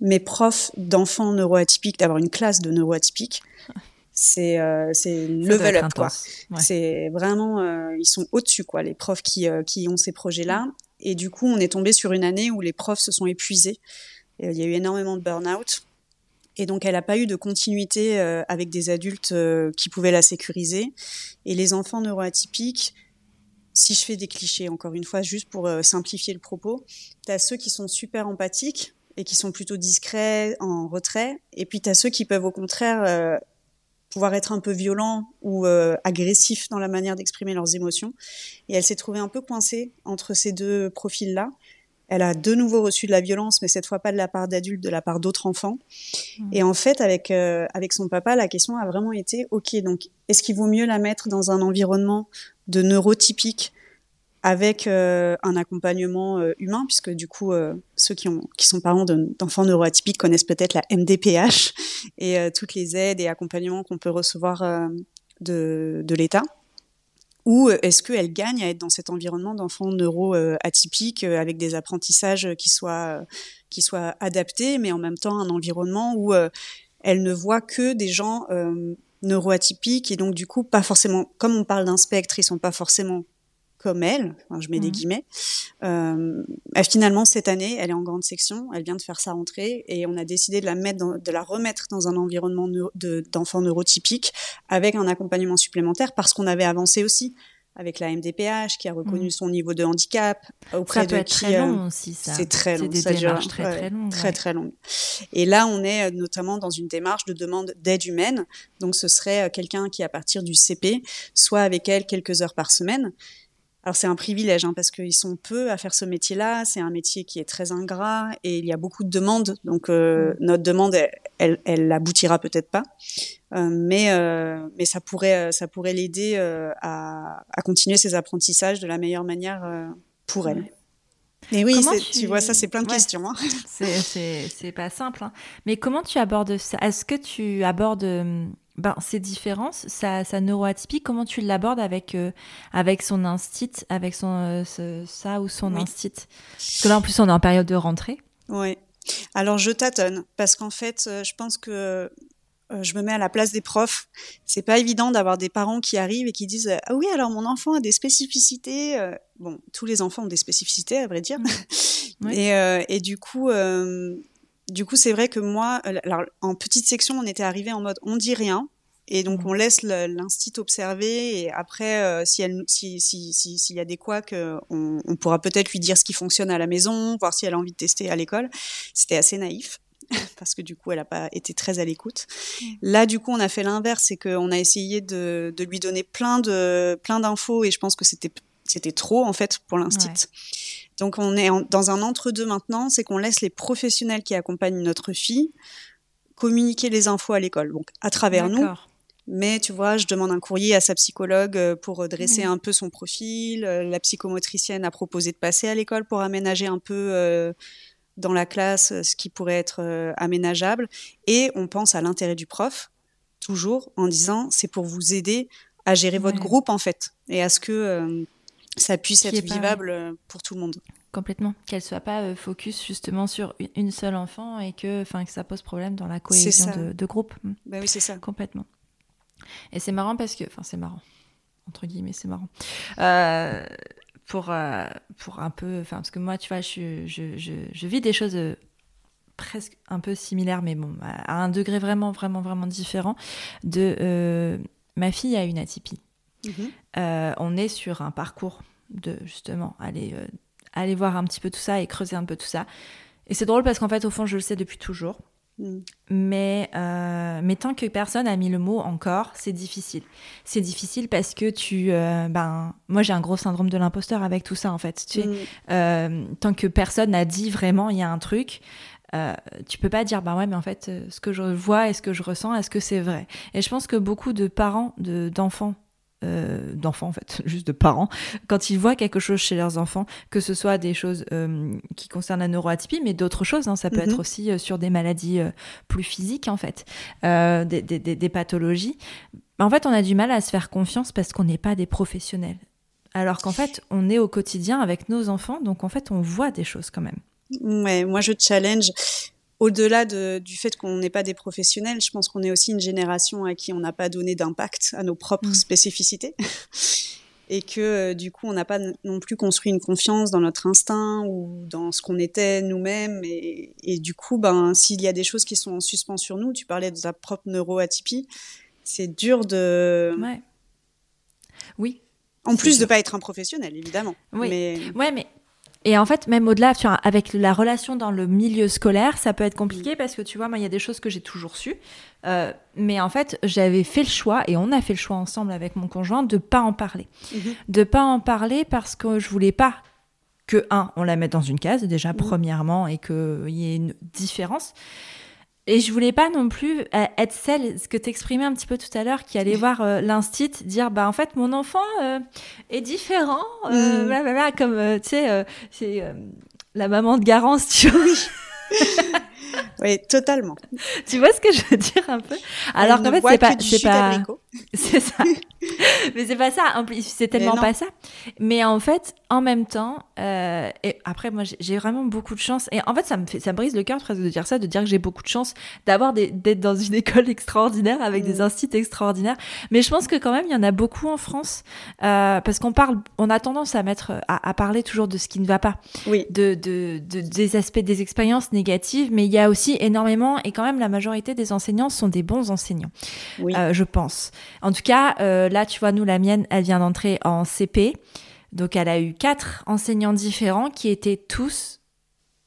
S2: Mais prof d'enfants neuroatypiques, d'avoir une classe de neuroatypiques, c'est euh, level up quoi. C'est vraiment euh, ils sont au-dessus quoi les profs qui euh, qui ont ces projets-là et du coup on est tombé sur une année où les profs se sont épuisés. il y a eu énormément de burn-out et donc elle n'a pas eu de continuité euh, avec des adultes euh, qui pouvaient la sécuriser et les enfants neuroatypiques si je fais des clichés, encore une fois, juste pour euh, simplifier le propos, tu as ceux qui sont super empathiques et qui sont plutôt discrets, en retrait, et puis tu as ceux qui peuvent au contraire pouvoir être un peu violents ou agressifs dans la manière d'exprimer leurs émotions. Et elle s'est trouvée un peu coincée entre ces deux profils-là. Elle a de nouveau reçu de la violence, mais cette fois pas de la part d'adultes, de la part d'autres enfants. Mmh. Et en fait, avec euh, avec son papa, la question a vraiment été ok. Donc, est-ce qu'il vaut mieux la mettre dans un environnement de neurotypique avec euh, un accompagnement euh, humain, puisque du coup, ceux qui ont qui sont parents d'enfants neuroatypiques connaissent peut-être la MDPH et toutes les aides et accompagnements qu'on peut recevoir de l'État. Ou euh, est-ce qu'elle gagne à être dans cet environnement d'enfants neuro-atypiques euh, avec des apprentissages qui soient, qui soient adaptés, mais en même temps un environnement où euh, elle ne voit que des gens neuroatypiques et donc du coup pas forcément, comme on parle d'un spectre, ils sont pas forcément comme elle, je mets des mmh. guillemets. Euh, finalement, cette année, elle est en grande section, elle vient de faire sa rentrée et on a décidé de la mettre, dans, de la remettre dans un environnement d'enfants neurotypiques avec un accompagnement supplémentaire parce qu'on avait avancé aussi avec la MDPH qui a reconnu mmh. son niveau de handicap
S1: auprès ça peut de être Très long aussi, ça.
S2: C'est très long,
S1: des
S2: ça
S1: démarches très très longues.
S2: Très très longues. Et là, on est euh, notamment dans une démarche de demande d'aide humaine. Donc, ce serait euh, quelqu'un qui, à partir du CP, soit avec elle quelques heures par semaine, alors c'est un privilège hein, parce qu'ils sont peu à faire ce métier-là. C'est un métier qui est très ingrat et il y a beaucoup de demandes. Donc euh, mm. notre demande, elle, elle, aboutira peut-être pas, euh, mais euh, mais ça pourrait ça pourrait l'aider à, à, continuer ses apprentissages de la meilleure manière pour elle. Et oui, tu... vois, ça, c'est plein de questions. Hein.
S1: C'est pas simple. Hein. Mais comment tu abordes ça? Est-ce que tu abordes ben, ces différences, sa, sa neuroatypie, comment tu l'abordes avec, euh, avec son instit, avec son, euh, ça ou son instit Parce que là, en plus, on est en période de rentrée.
S2: Oui. Alors, je tâtonne, parce qu'en fait, euh, je pense que je me mets à la place des profs. C'est pas évident d'avoir des parents qui arrivent et qui disent ah oui alors mon enfant a des spécificités. Bon, tous les enfants ont des spécificités à vrai dire. Et, et, du coup, du coup, c'est vrai que moi, euh, alors, en petite section, on était arrivé en mode on dit rien. Et donc, on laisse l'instit observer. Et après, euh, si elle, si, si, s'il y a des couacs, euh, on, on, pourra peut-être lui dire ce qui fonctionne à la maison, voir si elle a envie de tester à l'école. C'était assez naïf. Parce que du coup, elle n'a pas été très à l'écoute. Là, du coup, on a fait l'inverse, c'est qu'on a essayé de, de, lui donner plein de plein d'infos, et je pense que c'était c'était trop en fait pour l'instit. Donc on est dans un entre-deux maintenant, c'est qu'on laisse les professionnels qui accompagnent notre fille communiquer les infos à l'école, donc à travers nous. Mais tu vois, je demande un courrier à sa psychologue euh, pour dresser un peu son profil. Euh, la psychomotricienne a proposé de passer à l'école pour aménager un peu euh, dans la classe ce qui pourrait être aménageable. Et on pense à l'intérêt du prof, toujours en disant c'est pour vous aider à gérer votre groupe en fait et à ce que ça puisse être vivable euh, pour tout le monde.
S1: Complètement. Qu'elle soit pas euh, focus justement sur une seule enfant et que, enfin, que ça pose problème dans la cohésion de, groupe.
S2: Ben oui, c'est ça.
S1: Complètement. Et c'est marrant parce que, enfin, c'est marrant entre guillemets, c'est marrant. Euh, pour pour un peu, enfin, parce que moi, tu vois, je, je, je, vis des choses presque un peu similaires, mais bon, à un degré vraiment, vraiment, vraiment différent. De ma fille a une atypie. Mhm. Euh, on est sur un parcours de justement aller, euh, aller voir un petit peu tout ça et creuser un peu tout ça. Et c'est drôle parce qu'en fait, au fond, je le sais depuis toujours. Mhm. Mais, euh, mais tant que personne a mis le mot encore, c'est difficile. C'est difficile parce que tu. ben, moi, j'ai un gros syndrome de l'imposteur avec tout ça, en fait. Tu mhm. tant que personne n'a dit vraiment, il y a un truc, tu peux pas dire bah ouais mais en fait ce que je vois et ce que je ressens est-ce que c'est vrai? Et je pense que beaucoup de parents d'enfants euh, d'enfants en fait, juste de parents, quand ils voient quelque chose chez leurs enfants, que ce soit des choses euh, qui concernent la neuroatypie, mais d'autres choses, hein, ça peut être
S2: Mhm.
S1: aussi euh, sur des maladies plus physiques en fait, des, des- des- des pathologies. En fait, on a du mal à se faire confiance parce qu'on n'est pas des professionnels. Alors qu'en fait, on est au quotidien avec nos enfants, donc en fait, on voit des choses quand même.
S2: Ouais, moi je challenge. Au-delà de, du fait qu'on n'est pas des professionnels, je pense qu'on est aussi une génération à qui on n'a pas donné d'impact à nos propres
S1: Mm.
S2: spécificités. Et que euh, du coup, on n'a pas non plus construit une confiance dans notre instinct ou dans ce qu'on était nous-mêmes. Et, et du coup, ben, s'il y a des choses qui sont en suspens sur nous, tu parlais de ta propre neuroatypie, c'est dur de.
S1: Ouais. Oui,
S2: En plus de
S1: dur.
S2: pas être un professionnel, évidemment.
S1: Oui.
S2: Mais
S1: Ouais, mais et en fait, même au-delà, tu vois, avec la relation dans le milieu scolaire, ça peut être compliqué parce que tu vois, moi, il y a des choses que j'ai toujours su, Euh, mais en fait, j'avais fait le choix et on a fait le choix ensemble avec mon conjoint de pas en parler,
S2: Mhm.
S1: de pas en parler parce que je voulais pas que un, on la mette dans une case déjà
S2: Mhm.
S1: premièrement et qu'il y ait une différence. Et je voulais pas non plus euh, être celle, ce que t'exprimais un petit peu tout à l'heure, qui allait voir euh, l'instit dire bah en fait mon enfant euh, est différent, euh,
S2: Mm.
S1: blablabla, comme tu sais, c'est la maman de Garance, tu vois,
S2: oui, totalement.
S1: tu vois ce que je veux dire un peu? Alors qu'en fait c'est pas, c'est pas, c'est ça. mais c'est pas ça. C'est tellement pas ça. Mais en fait, en même temps, euh, et après, moi, j'ai- vraiment beaucoup de chance. Et en fait, ça me fait, ça me brise le cœur presque de dire ça, de dire que j'ai beaucoup de chance d'avoir des, d'être dans une école extraordinaire avec des
S2: Mm.
S1: instituts extraordinaires. Mais je pense que quand même, il y en a beaucoup en France, euh, parce qu'on parle, on a tendance à mettre, à, à parler toujours de ce qui ne va pas
S2: Oui.
S1: de, de, de- des aspects des expériences négatives, mais il y a aussi énormément, et quand même la majorité des enseignants sont des bons enseignants,
S2: Oui.
S1: euh, je pense. En tout cas, euh, là, tu vois, nous, la mienne, elle vient d'entrer en CP, donc elle a eu quatre enseignants différents qui étaient tous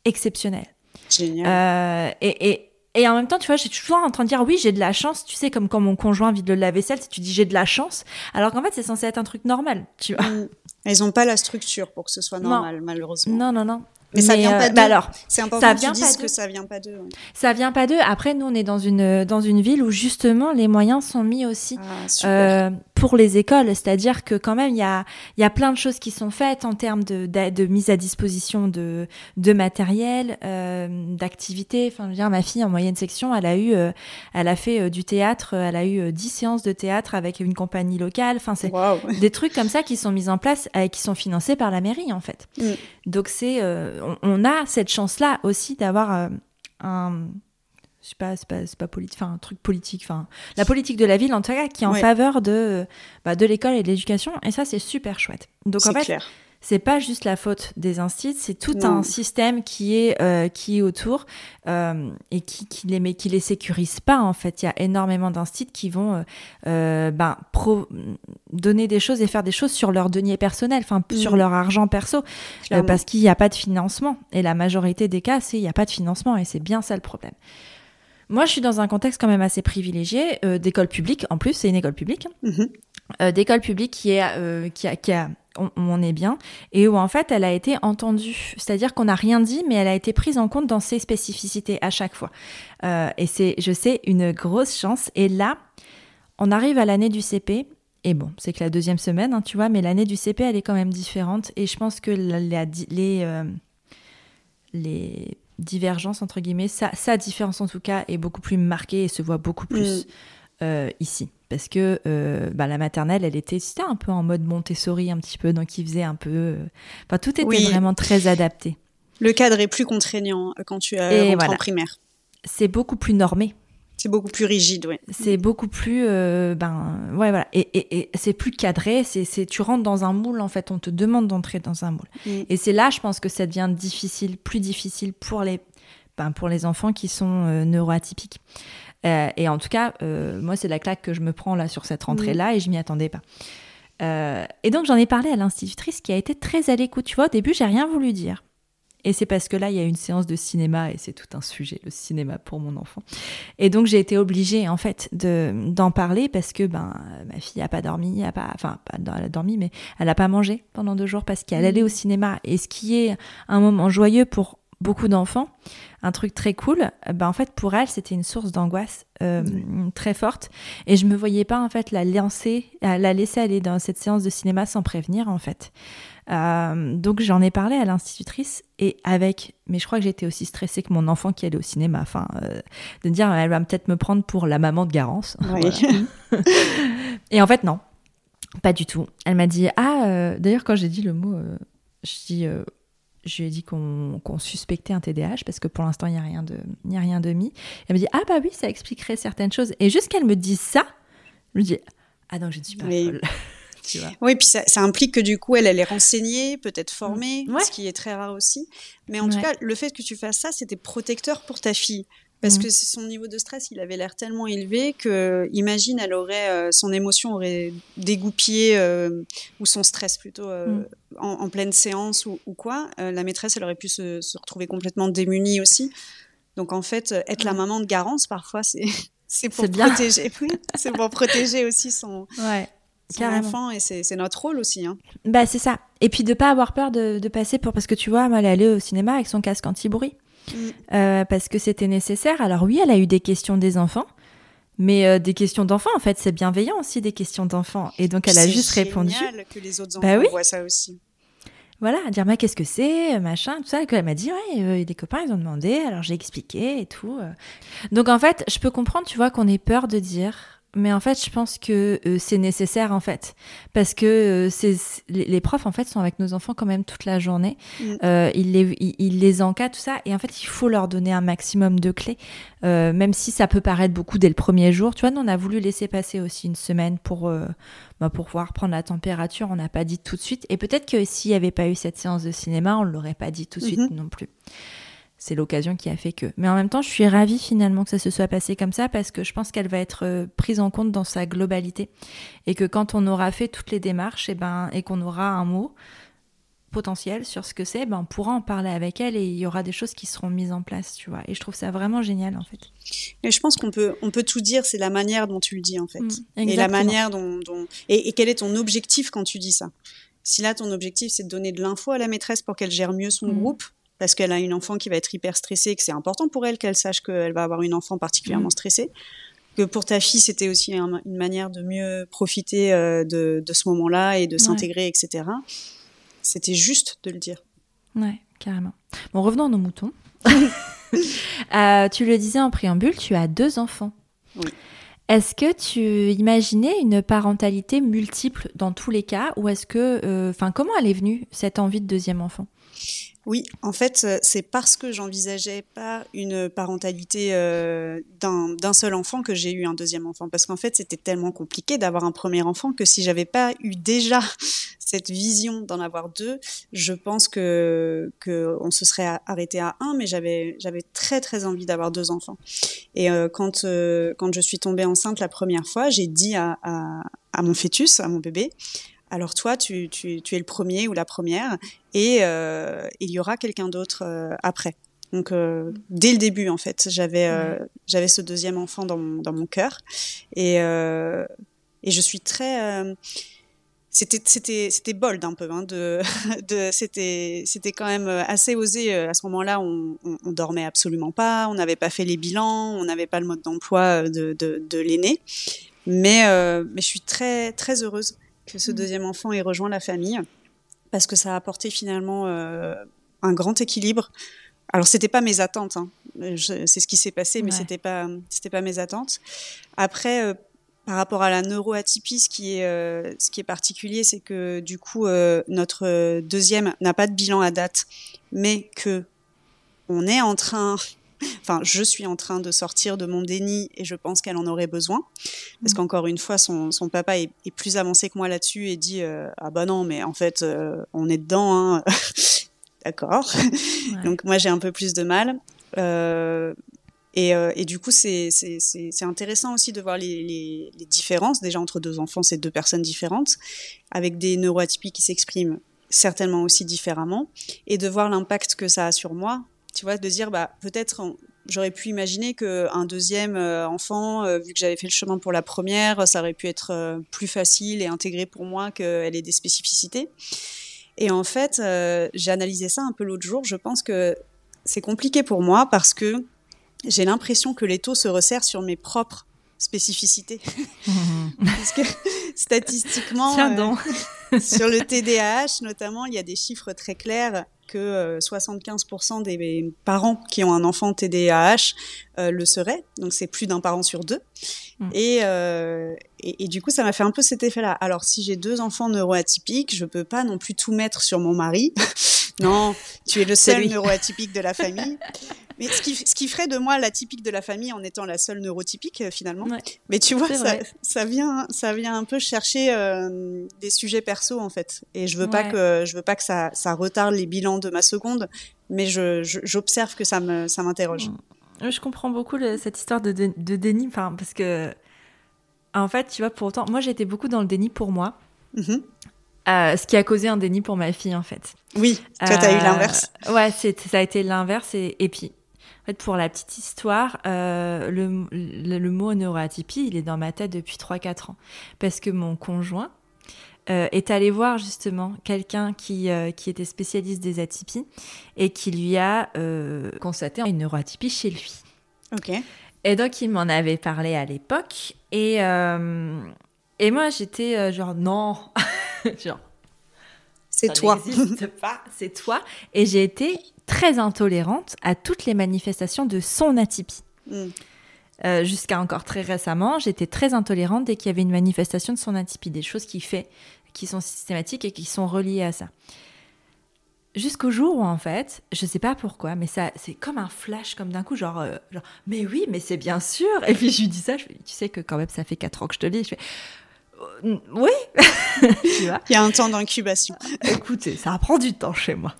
S1: exceptionnels.
S2: Génial.
S1: Euh, et, et, et en même temps, tu vois, j'ai toujours en train de dire oui, j'ai de la chance. Tu sais, comme quand mon conjoint vide le lave-vaisselle, si tu dis j'ai de la chance, alors qu'en fait, c'est censé être un truc normal, tu vois.
S2: Mm. Elles n'ont pas la structure pour que ce soit
S1: Non.
S2: normal, malheureusement.
S1: Non, non, non.
S2: Mais ça vient pas
S1: euh,
S2: d'eux.
S1: bah alors,
S2: C'est important
S1: Ça
S2: que
S1: vient
S2: tu
S1: pas
S2: dises
S1: d'eux.
S2: que ça vient pas d'eux. ouais.
S1: Ça vient pas d'eux. Après, nous, on est dans une, dans une ville où justement les moyens sont mis aussi
S2: Ah,
S1: euh, pour les écoles. C'est-à-dire que quand même, il y a, il y a plein de choses qui sont faites en termes de, de, de mise à disposition de, de matériel, euh, d'activités. Enfin, je veux dire, ma fille en moyenne section, elle a eu, euh, elle a fait euh, du théâtre, elle a eu euh, 10 séances de théâtre avec une compagnie locale. Enfin, c'est des trucs comme ça qui sont mis en place et qui sont financés par la mairie en fait.
S2: Mm.
S1: Donc c'est euh, on, on a cette chance là aussi d'avoir euh, un je sais pas c'est pas pas politique enfin un truc politique enfin la politique de la ville en tout cas qui est en
S2: Ouais.
S1: faveur de bah, de l'école et de l'éducation et ça c'est super chouette. Donc en
S2: C'est
S1: fait
S2: clair.
S1: C'est pas juste la faute des instituts, c'est tout un système qui est euh, qui est autour euh, et qui, qui les met, qui les sécurise pas en fait. Il y a énormément d'instituts qui vont euh, ben, pro- donner des choses et faire des choses sur leur denier personnel, enfin
S2: Mhm.
S1: sur leur argent perso, parce qu'il n'y a pas de financement. Et la majorité des cas, c'est il n'y a pas de financement et c'est bien ça le problème. Moi, je suis dans un contexte quand même assez privilégié d'école publique. En plus, c'est une école publique
S2: Mhm.
S1: euh, d'école publique qui est euh, qui a, qui a on, on est bien et où en fait elle a été entendue. C'est-à-dire qu'on n'a rien dit mais elle a été prise en compte dans ses spécificités à chaque fois. Euh, et c'est je sais une grosse chance. Et là on arrive à l'année du CP et bon c'est que la deuxième semaine hein, tu vois mais l'année du CP elle est quand même différente. Et je pense que la- la- les euh, les divergences entre guillemets sa, sa différence en tout cas est beaucoup plus marquée et se voit beaucoup plus
S2: Mm.
S1: euh, ici parce que euh, bah, la maternelle elle était c'était un peu en mode Montessori un petit peu donc il faisait un peu euh, enfin tout était
S2: Oui.
S1: vraiment très adapté
S2: Le cadre est plus contraignant euh, quand tu rentré
S1: voilà.
S2: en primaire.
S1: c'est beaucoup plus normé
S2: C'est beaucoup plus rigide, ouais.
S1: c'est beaucoup plus euh, ben ouais voilà et, et, et c'est plus cadré c'est tu rentres dans un moule en fait on te demande d'entrer dans un moule
S2: Mm.
S1: et c'est là je pense que ça devient difficile plus difficile pour les ben, pour les enfants qui sont euh, neuroatypiques Euh, et en tout cas euh, moi c'est la claque que je me prends là sur cette rentrée là et je m'y attendais pas. Euh, et donc j'en ai parlé à l'institutrice qui a été très à l'écoute. Tu vois au début j'ai rien voulu dire. Et c'est parce que là, il y a une séance de cinéma et c'est tout un sujet, le cinéma pour mon enfant. Et donc, j'ai été obligée, en fait, de, d'en parler parce que ben, ma fille a pas dormi, a pas, enfin, pas, elle a dormi, mais elle a pas mangé pendant deux jours parce qu'elle allait au cinéma. Et ce qui est un moment joyeux pour, beaucoup d'enfants, un truc très cool, ben en fait pour elle c'était une source d'angoisse euh, très forte et je me voyais pas en fait la lancer, la laisser aller dans cette séance de cinéma sans prévenir en fait. Euh, donc j'en ai parlé à l'institutrice et avec, mais je crois que j'étais aussi stressée que mon enfant qui allait au cinéma, enfin euh, de dire elle va peut-être me prendre pour la maman de Garance. et en fait non, pas du tout. Elle m'a dit ah d'ailleurs quand j'ai dit le mot, je dis je lui ai dit qu'on suspectait un TDAH parce que pour l'instant, il n'y a, rien de, a rien de mis. Elle me dit Ah, bah oui, ça expliquerait certaines choses. Et juste qu'elle me dise ça, je me dis Ah non, je ne suis pas folle.
S2: tu vois. Oui, puis ça, implique que du coup, elle, elle est renseignée, peut-être formée, ce qui est très rare aussi. Mais en tout cas, le fait que tu fasses ça, c'était protecteur pour ta fille parce mm. que son niveau de stress, il avait l'air tellement élevé que, imagine, elle aurait, euh, son émotion aurait dégoupillé euh, ou son stress plutôt euh, mm. en, pleine séance ou, quoi. la maîtresse, elle aurait pu se, retrouver complètement démunie aussi. Donc en fait, être la maman de Garance, parfois, c'est c'est pour protéger. c'est pour protéger aussi son. Ouais. Son enfant et c'est notre rôle aussi. Hein.
S1: Bah c'est ça. Et puis de pas avoir peur de, de passer pour parce que tu vois, elle est allée au cinéma avec son casque anti-bruit. Euh, parce que c'était nécessaire. Alors oui, elle a eu des questions des enfants, mais euh, des questions d'enfants, en fait, c'est bienveillant aussi des questions d'enfants. Et donc elle a juste répondu.
S2: C'est que les autres bah enfants voient ça aussi.
S1: Voilà, à dire mais qu'est-ce que c'est, machin, tout ça. Elle m'a dit ouais, euh, des copains ils ont demandé, alors j'ai expliqué et tout. Donc en fait, je peux comprendre, tu vois, qu'on ait peur de dire mais en fait, je pense que euh, c'est nécessaire en fait, parce que euh, c'est les, profs en fait sont avec nos enfants quand même toute la journée. Mm. Euh, ils les ils, les encadrent tout ça, et en fait, il faut leur donner un maximum de clés, même si ça peut paraître beaucoup dès le premier jour. Tu vois, nous, on a voulu laisser passer aussi une semaine pour bah, pour pouvoir prendre la température. On n'a pas dit tout de suite, et peut-être que s'il n'y avait pas eu cette séance de cinéma, on l'aurait pas dit tout de suite mm-hmm. non plus c'est l'occasion qui a fait que. Mais en même temps, je suis ravie finalement que ça se soit passé comme ça parce que je pense qu'elle va être euh, prise en compte dans sa globalité et que quand on aura fait toutes les démarches et, eh ben, et qu'on aura un mot potentiel sur ce que c'est, ben, on pourra en parler avec elle et il y aura des choses qui seront mises en place, tu vois. Et je trouve ça vraiment génial en fait.
S2: Mais je pense qu'on peut, on peut tout dire, c'est la manière dont tu le dis en fait. Mm, et la manière dont. Et, quel est ton objectif quand tu dis ça? Si là, ton objectif, c'est de donner de l'info à la maîtresse pour qu'elle gère mieux son mm. groupe, parce qu'elle a une enfant qui va être hyper stressée et que c'est important pour elle qu'elle sache qu'elle va avoir une enfant particulièrement mm. stressée. Que pour ta fille, c'était aussi une manière de mieux profiter euh, de, ce moment-là et de s'intégrer, etc. C'était juste de le dire.
S1: Ouais, carrément. Bon, revenons à nos moutons. Euh, tu le disais en préambule, tu as deux enfants. Oui. Est-ce que tu imaginais une parentalité multiple dans tous les cas ou est-ce que, euh, enfin, comment elle est venue cette envie de deuxième enfant?
S2: Oui, en fait, euh, c'est parce que j'envisageais pas une parentalité euh, d'un seul enfant que j'ai eu un deuxième enfant. Parce qu'en fait, c'était tellement compliqué d'avoir un premier enfant que si j'avais pas eu déjà cette vision d'en avoir deux, je pense que, que on se serait arrêté à un, mais j'avais j'avais très très envie d'avoir deux enfants. Et euh, quand quand je suis tombée enceinte la première fois, j'ai dit à, à, à mon fœtus, à mon bébé, alors toi, tu, tu, tu, es le premier ou la première, et euh, il y aura quelqu'un d'autre euh, après. Donc euh, dès le début, en fait, j'avais j'avais ce deuxième enfant dans mon, dans mon cœur, et, et je suis très c'était c'était c'était bold un peu hein, de, de c'était c'était quand même assez osé. À ce moment-là on, on, dormait absolument pas on n'avait pas fait les bilans on n'avait pas le mode d'emploi de, de, de l'aîné. Mais mais je suis très très heureuse que ce mmh. deuxième enfant ait rejoint la famille, parce que ça a apporté finalement euh, un grand équilibre. Alors c'était pas mes attentes, hein. c'est ce qui s'est passé, mais c'était pas c'était pas mes attentes. Après, euh, par rapport à la neuroatypie, ce qui est euh, ce qui est particulier, c'est que du coup notre deuxième n'a pas de bilan à date, mais que on est en train enfin, je suis en train de sortir de mon déni et je pense qu'elle en aurait besoin. Parce mm. qu'encore une fois, son, papa est, plus avancé que moi là-dessus et dit euh, Ah bah non, mais en fait, euh, on est dedans. Hein. D'accord. Donc moi, j'ai un peu plus de mal. Euh, et, du coup, c'est intéressant aussi de voir les, les, différences. Déjà, entre deux enfants, c'est deux personnes différentes, avec des neuroatypies qui s'expriment certainement aussi différemment, et de voir l'impact que ça a sur moi, tu vois, de dire, bah, peut-être j'aurais pu imaginer qu'un deuxième euh, enfant, euh, vu que j'avais fait le chemin pour la première, ça aurait pu être euh, plus facile et intégré pour moi qu'elle ait des spécificités. Et en fait, j'ai analysé ça un peu l'autre jour. Je pense que c'est compliqué pour moi parce que j'ai l'impression que l'étau se resserre sur mes propres spécificités. parce que statistiquement, euh, sur le TDAH notamment, il y a des chiffres très clairs que 75% euh, des parents qui ont un enfant TDAH euh, le seraient. Donc c'est plus d'un parent sur deux. Mm. Et, et, du coup, ça m'a fait un peu cet effet-là. Alors si j'ai deux enfants neuroatypiques, je peux pas non plus tout mettre sur mon mari. Non, tu es le seul neuroatypique de la famille. Mais ce qui, ce qui, ferait de moi la typique de la famille en étant la seule neurotypique euh, finalement. Mais tu vois, ça, ça, vient, ça vient un peu chercher euh, des sujets perso en fait. Et je veux pas que, je veux pas que ça, ça retarde les bilans de ma seconde, mais j'observe que ça me, ça m'interroge.
S1: Mm. Je comprends beaucoup cette histoire de, de, déni, parce que en fait, tu vois, pour autant, moi j'étais beaucoup dans le déni pour moi. Mm-hmm. Euh, ce qui a causé un déni pour ma fille en fait.
S2: Oui, toi t'as eu l'inverse.
S1: Ouais, ça a été l'inverse et, et puis en fait, pour la petite histoire, euh, le, le, mot neuroatypie, il est dans ma tête depuis 3-4 ans. Parce que mon conjoint euh, est allé voir justement quelqu'un qui, euh, qui était spécialiste des atypies et qui lui a constaté une neuroatypie chez lui.
S2: Ok.
S1: Et donc, il m'en avait parlé à l'époque. Et, et moi, j'étais genre, non. genre,
S2: c'est toi.
S1: pas, c'est toi. Et j'ai été très intolérante à toutes les manifestations de son atypie. Mm. Euh, jusqu'à encore très récemment, j'étais très intolérante dès qu'il y avait une manifestation de son atypie, des choses qu'il fait, qui sont systématiques et qui sont reliées à ça. Jusqu'au jour où, en fait, je sais pas pourquoi, mais ça, c'est comme un flash, comme d'un coup, genre, euh, genre, mais oui, mais c'est bien sûr. Et puis je lui dis ça, je tu sais que quand même, ça fait 4 ans que je te lis. Je fais, euh, oui.
S2: tu vois Il y a un temps d'incubation.
S1: Écoutez, ça prend du temps chez moi.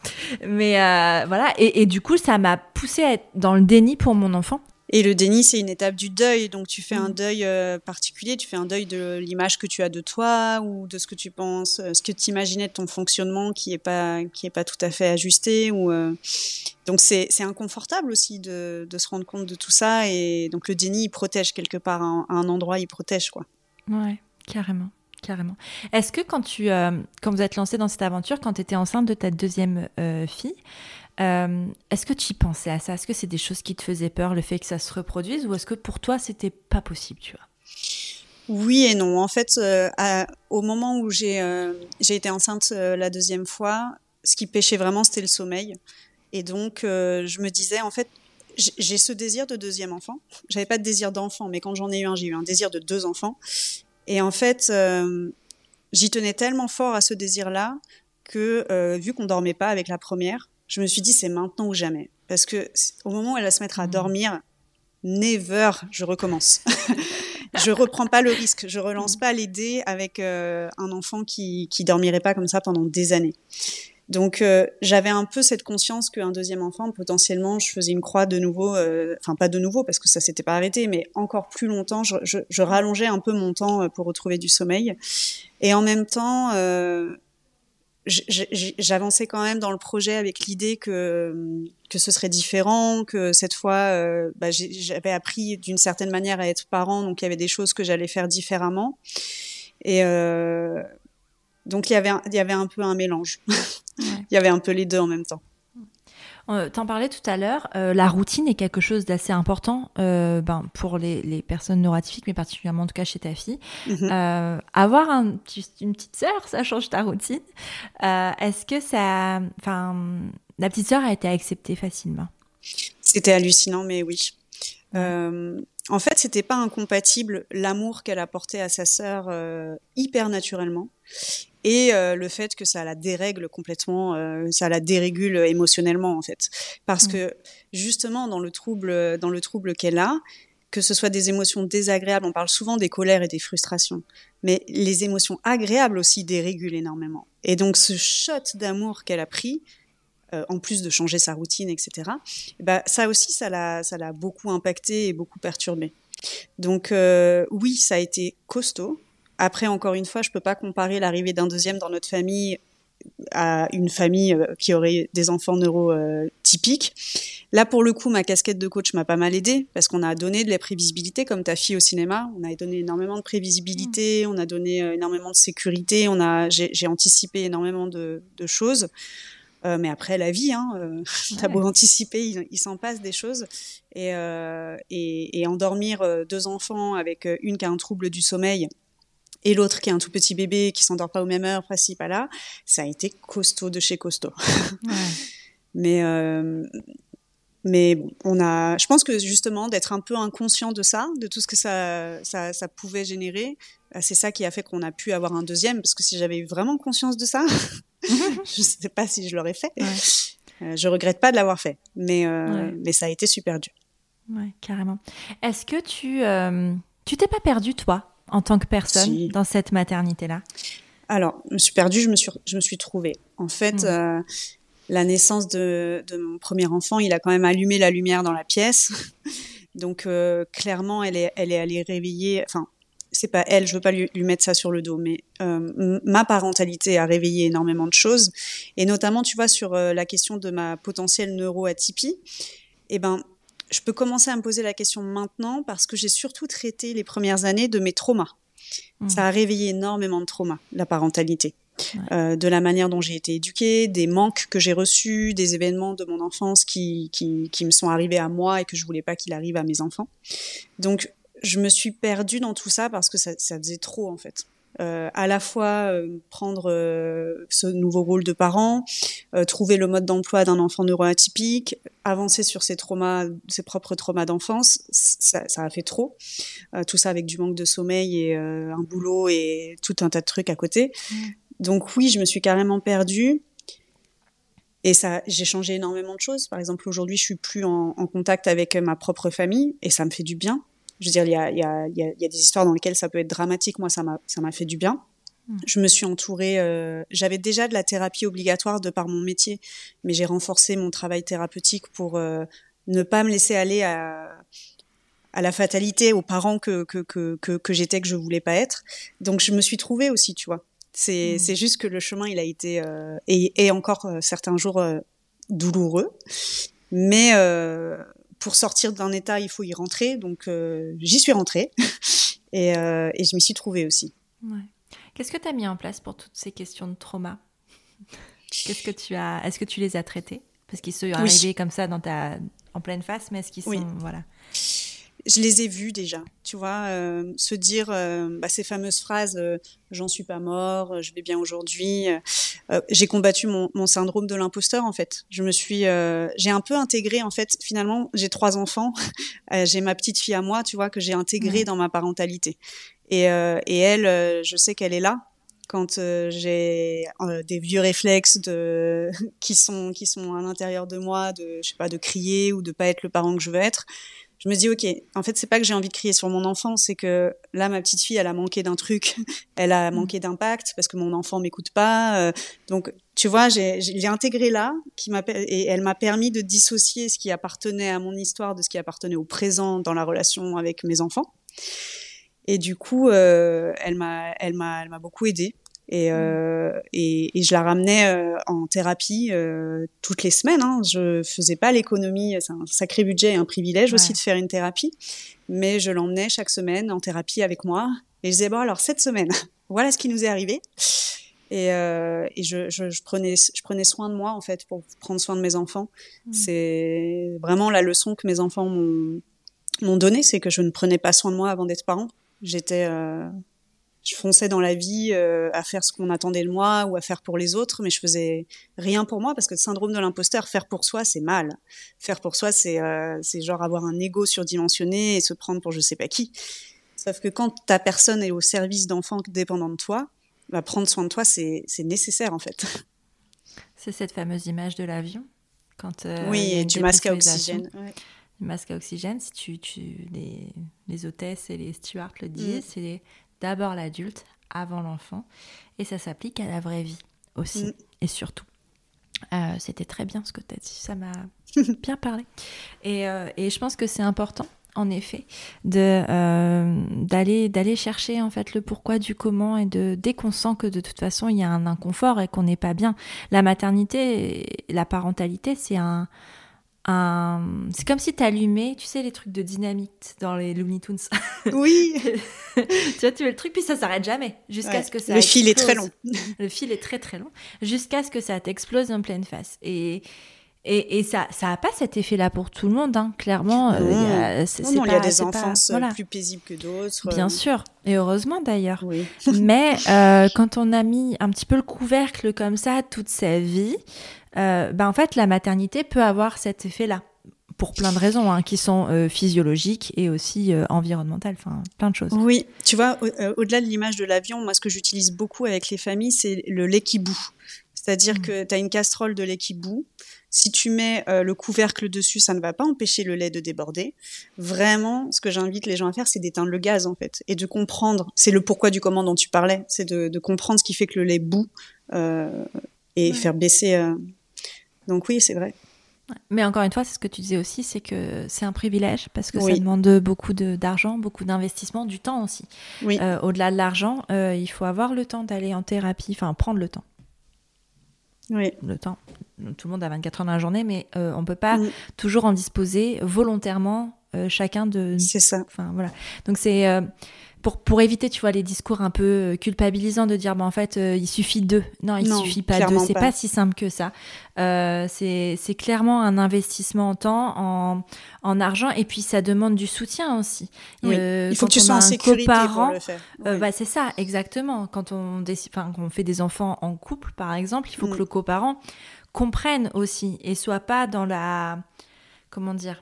S1: Mais euh, voilà, et, du coup, ça m'a poussé à être dans le déni pour mon enfant.
S2: Et le déni, c'est une étape du deuil. Donc, tu fais un mm. deuil euh, particulier, tu fais un deuil de l'image que tu as de toi ou de ce que tu penses, ce que tu imaginais de ton fonctionnement qui n'est pas, qui est pas tout à fait ajusté. Ou, Donc, c'est inconfortable aussi de, de, se rendre compte de tout ça. Et donc, le déni, il protège quelque part. À un endroit, il protège, quoi.
S1: Ouais. Carrément, carrément. Est-ce que quand tu, euh, quand vous êtes lancé dans cette aventure, quand tu étais enceinte de ta deuxième euh, fille, euh, est-ce que tu y pensais à ça? Est-ce que c'est des choses qui te faisaient peur, le fait que ça se reproduise, ou est-ce que pour toi c'était pas possible, tu vois?
S2: Oui et non. En fait, au moment où j'ai été enceinte la deuxième fois, ce qui pêchait vraiment, c'était le sommeil. Et donc, je me disais, en fait, j'ai ce désir de deuxième enfant. J'avais pas de désir d'enfant, mais quand j'en ai eu un, j'ai eu un désir de deux enfants. Et en fait, euh, j'y tenais tellement fort à ce désir-là que, euh, vu qu'on dormait pas avec la première, je me suis dit c'est maintenant ou jamais. Parce que au moment où elle va se mettre à mmh. dormir, never, je recommence. je reprends pas le risque, je relance mmh. pas les dés avec euh, un enfant qui qui dormirait pas comme ça pendant des années. Donc euh, j'avais un peu cette conscience qu'un deuxième enfant, potentiellement, je faisais une croix de nouveau, euh, enfin pas de nouveau parce que ça s'était pas arrêté, mais encore plus longtemps, je, je, je, rallongeais un peu mon temps euh, pour retrouver du sommeil. Et en même temps, j'avançais quand même dans le projet avec l'idée que que ce serait différent, que cette fois, bah, j'avais appris d'une certaine manière à être parent, donc il y avait des choses que j'allais faire différemment. Et donc il y avait il y avait un peu un mélange. il y avait un peu les deux en même temps.
S1: Euh, t'en parlais tout à l'heure, euh, la routine est quelque chose d'assez important euh, ben, pour les, les, personnes neuratifiques, mais particulièrement en tout cas chez ta fille. Mhm. avoir un, une petite sœur, ça change ta routine. Est-ce que ça, enfin, la petite sœur a été acceptée facilement?
S2: C'était hallucinant, mais oui. En fait, c'était pas incompatible l'amour qu'elle apportait à sa sœur hyper naturellement et euh, le fait que ça la dérègle complètement, euh, ça la dérégule émotionnellement en fait, parce mmh. que justement dans le trouble, dans le trouble qu'elle a, que ce soit des émotions désagréables, on parle souvent des colères et des frustrations, mais les émotions agréables aussi dérégulent énormément. Et donc ce shot d'amour qu'elle a pris, euh, en plus de changer sa routine, etc. Bah, ça aussi, ça l'a, ça l'a beaucoup impacté et beaucoup perturbé. Donc oui, ça a été costaud. Après, encore une fois, je peux pas comparer l'arrivée d'un deuxième dans notre famille à une famille euh, qui aurait des enfants neurotypiques. Là, pour le coup, ma casquette de coach m'a pas mal aidé parce qu'on a donné de la prévisibilité, comme ta fille au cinéma. On a donné énormément de prévisibilité, on a donné euh, énormément de sécurité, on a, j'ai anticipé énormément de, choses. Mais après, la vie, hein, euh, t'as beau anticiper, il, s'en passe des choses. Et, et, et endormir deux enfants avec une qui a un trouble du sommeil et l'autre qui a un tout petit bébé qui s'endort pas aux mêmes heures, pas pas là, ça a été costaud de chez costaud. Ouais. mais mais on a, je pense que justement d'être un peu inconscient de ça, de tout ce que ça, ça, ça pouvait générer, bah, c'est ça qui a fait qu'on a pu avoir un deuxième. Parce que si j'avais eu vraiment conscience de ça, je sais pas si je l'aurais fait. Euh, je regrette pas de l'avoir fait, mais euh, mais ça a été super dur.
S1: Ouais, carrément. Est-ce que tu euh, tu t'es pas perdu toi en tant que personne dans cette maternité là
S2: Alors, je me suis perdue, je me suis je me suis trouvée. En fait. Mmh la naissance de, mon premier enfant, il a quand même allumé la lumière dans la pièce. Donc euh, clairement, elle est, elle est allée réveiller. Enfin, c'est pas elle, je veux pas lui, mettre ça sur le dos, mais euh, ma parentalité a réveillé énormément de choses, et notamment, tu vois, sur euh, la question de ma potentielle neuroatypie. Eh ben, je peux commencer à me poser la question maintenant parce que j'ai surtout traité les premières années de mes traumas. Mmh. Ça a réveillé énormément de traumas, la parentalité. Euh, de la manière dont j'ai été éduquée, des manques que j'ai reçus, des événements de mon enfance qui, qui, qui me sont arrivés à moi et que je voulais pas qu'il arrive à mes enfants. Donc, je me suis perdue dans tout ça parce que ça, ça faisait trop, en fait. Euh, à la fois euh, prendre euh, ce nouveau rôle de parent, euh, trouver le mode d'emploi d'un enfant neuroatypique, avancer sur ses traumas, ses propres traumas d'enfance, ça, ça, a fait trop. tout ça avec du manque de sommeil et un boulot et tout un tas de trucs à côté. Mmh. Donc oui, je me suis carrément perdue. Et ça, j'ai changé énormément de choses. Par exemple, aujourd'hui, je suis plus en, contact avec ma propre famille et ça me fait du bien. Je veux dire, il y a, y, a, y a, des histoires dans lesquelles ça peut être dramatique. Moi, ça m'a, fait du bien. Mmh. Je me suis entourée. Euh, j'avais déjà de la thérapie obligatoire de par mon métier, mais j'ai renforcé mon travail thérapeutique pour euh, ne pas me laisser aller à, à la fatalité, aux parents que que que que, que j'étais que je voulais pas être. Donc je me suis trouvée aussi, tu vois. C'est mmh. juste que le chemin, il a été, euh, et, encore certains jours douloureux. Mais pour sortir d'un état, il faut y rentrer. Donc j'y suis rentrée et, et, je m'y suis trouvée aussi.
S1: Ouais. Qu'est-ce que tu as mis en place pour toutes ces questions de trauma Qu'est-ce que tu as Est-ce que tu les as traitées? Parce qu'ils sont arrivés comme ça dans ta en pleine face, mais est-ce qu'ils sont voilà
S2: je les ai vus déjà, tu vois, euh, se dire euh, bah, ces fameuses phrases euh, j'en suis pas mort, je vais bien aujourd'hui. j'ai combattu mon, mon, syndrome de l'imposteur en fait. Je me suis, j'ai un peu intégré en fait. Finalement, j'ai trois enfants, j'ai ma petite fille à moi, tu vois, que j'ai intégré dans ma parentalité. Et, et elle, je sais qu'elle est là quand j'ai des vieux réflexes de qui sont qui sont à l'intérieur de moi, de je sais pas, de crier ou de pas être le parent que je veux être je me dis ok en fait c'est pas que j'ai envie de crier sur mon enfant c'est que là ma petite fille elle a manqué d'un truc. Elle a mm. manqué d'impact parce que mon enfant m'écoute pas euh, donc tu vois j'ai l'ai intégré là qui m'a et elle m'a permis de dissocier ce qui appartenait à mon histoire de ce qui appartenait au présent dans la relation avec mes enfants. Et du coup euh, elle m'a elle m'a elle m'a beaucoup aidée et, mmh. euh, et, et, je la ramenais euh, en thérapie euh, toutes les semaines. Hein. Je faisais pas l'économie, c'est un sacré budget et un privilège aussi de faire une thérapie, mais je l'emmenais chaque semaine en thérapie avec moi. Et je disais bon alors cette semaine, voilà ce qui nous est arrivé. Et, et je, je, je, prenais, je prenais soin de moi en fait pour prendre soin de mes enfants. Mmh. C'est vraiment la leçon que mes enfants m'ont donné, c'est que je ne prenais pas soin de moi avant d'être parent. J'étais je fonçais dans la vie euh, à faire ce qu'on attendait de moi ou à faire pour les autres, mais je faisais rien pour moi parce que le syndrome de l'imposteur, faire pour soi, c'est mal. Faire pour soi, c'est euh, c'est genre avoir un ego surdimensionné et se prendre pour je sais pas qui. Sauf que quand ta personne est au service d'enfants dépendants de toi, bah, prendre soin de toi, c'est nécessaire en fait.
S1: C'est cette fameuse image de l'avion quand euh,
S2: oui et du masque à oxygène. Ouais.
S1: masque à oxygène, si tu, tu les, les hôtesses et les stewards le disent, mm. c'est d'abord l'adulte avant l'enfant. Et ça s'applique à la vraie vie aussi mm. et surtout. Euh, c'était très bien ce que tu as dit, ça m'a bien parlé. Et, euh, et, je pense que c'est important, en effet, de euh, d'aller d'aller chercher en fait le pourquoi du comment et de dès qu'on sent que de toute façon il y a un inconfort et qu'on n'est pas bien. La maternité, la parentalité, c'est un un... C'est comme si tu allumais, tu sais, les trucs de dynamite dans les Looney Tunes.
S2: Oui.
S1: tu vois, tu mets le truc, puis ça s'arrête jamais. Jusqu'à ce que ça.
S2: Le fil est très long.
S1: le fil est très très long. Jusqu'à ce que ça t'explose en pleine face. Et. Et, et, ça n'a pas cet effet-là pour tout le monde, hein. clairement.
S2: il y a, non, il y a des enfances plus paisibles que d'autres.
S1: Bien sûr, et heureusement d'ailleurs. Oui. Mais euh, quand on a mis un petit peu le couvercle comme ça toute sa vie, euh, ben en fait, la maternité peut avoir cet effet-là pour plein de raisons hein, qui sont euh, physiologiques et aussi euh, environnementales, enfin plein de choses.
S2: Oui, tu vois, au-delà de l'image de l'avion, moi ce que j'utilise beaucoup avec les familles, c'est le lait qui bout. C'est-à-dire mmh. que tu as une casserole de lait qui bout. Si tu mets le couvercle dessus, ça ne va pas empêcher le lait de déborder. Vraiment, ce que j'invite les gens à faire, c'est d'éteindre le gaz en fait et de comprendre. C'est le pourquoi du comment dont tu parlais. C'est de, de, comprendre ce qui fait que le lait bout et faire baisser donc oui, c'est vrai.
S1: Mais encore une fois, c'est ce que tu disais aussi, c'est que c'est un privilège parce que ça demande beaucoup d'argent, beaucoup d'investissement, du temps aussi. Oui. Euh, au-delà de l'argent, euh, il faut avoir le temps d'aller en thérapie, enfin prendre le temps.
S2: Oui.
S1: Le temps. Tout le monde a 24 heures dans la journée, mais euh, on ne peut pas toujours en disposer volontairement chacun de.
S2: C'est ça.
S1: Enfin voilà. Donc c'est pour, pour éviter, tu vois, les discours un peu euh, culpabilisants de dire, bah, en fait, euh, il suffit d'eux. Non, il suffit pas d'eux. C'est pas. si simple que ça. Euh, c'est clairement un investissement en temps, en, en, argent, et puis ça demande du soutien aussi.
S2: Oui. Euh, il faut que tu sois en sécurité pour le faire.
S1: bah, c'est ça, exactement. Quand on, quand on fait des enfants en couple, par exemple, il faut que mm. le coparent comprenne aussi et soit pas dans la, comment dire,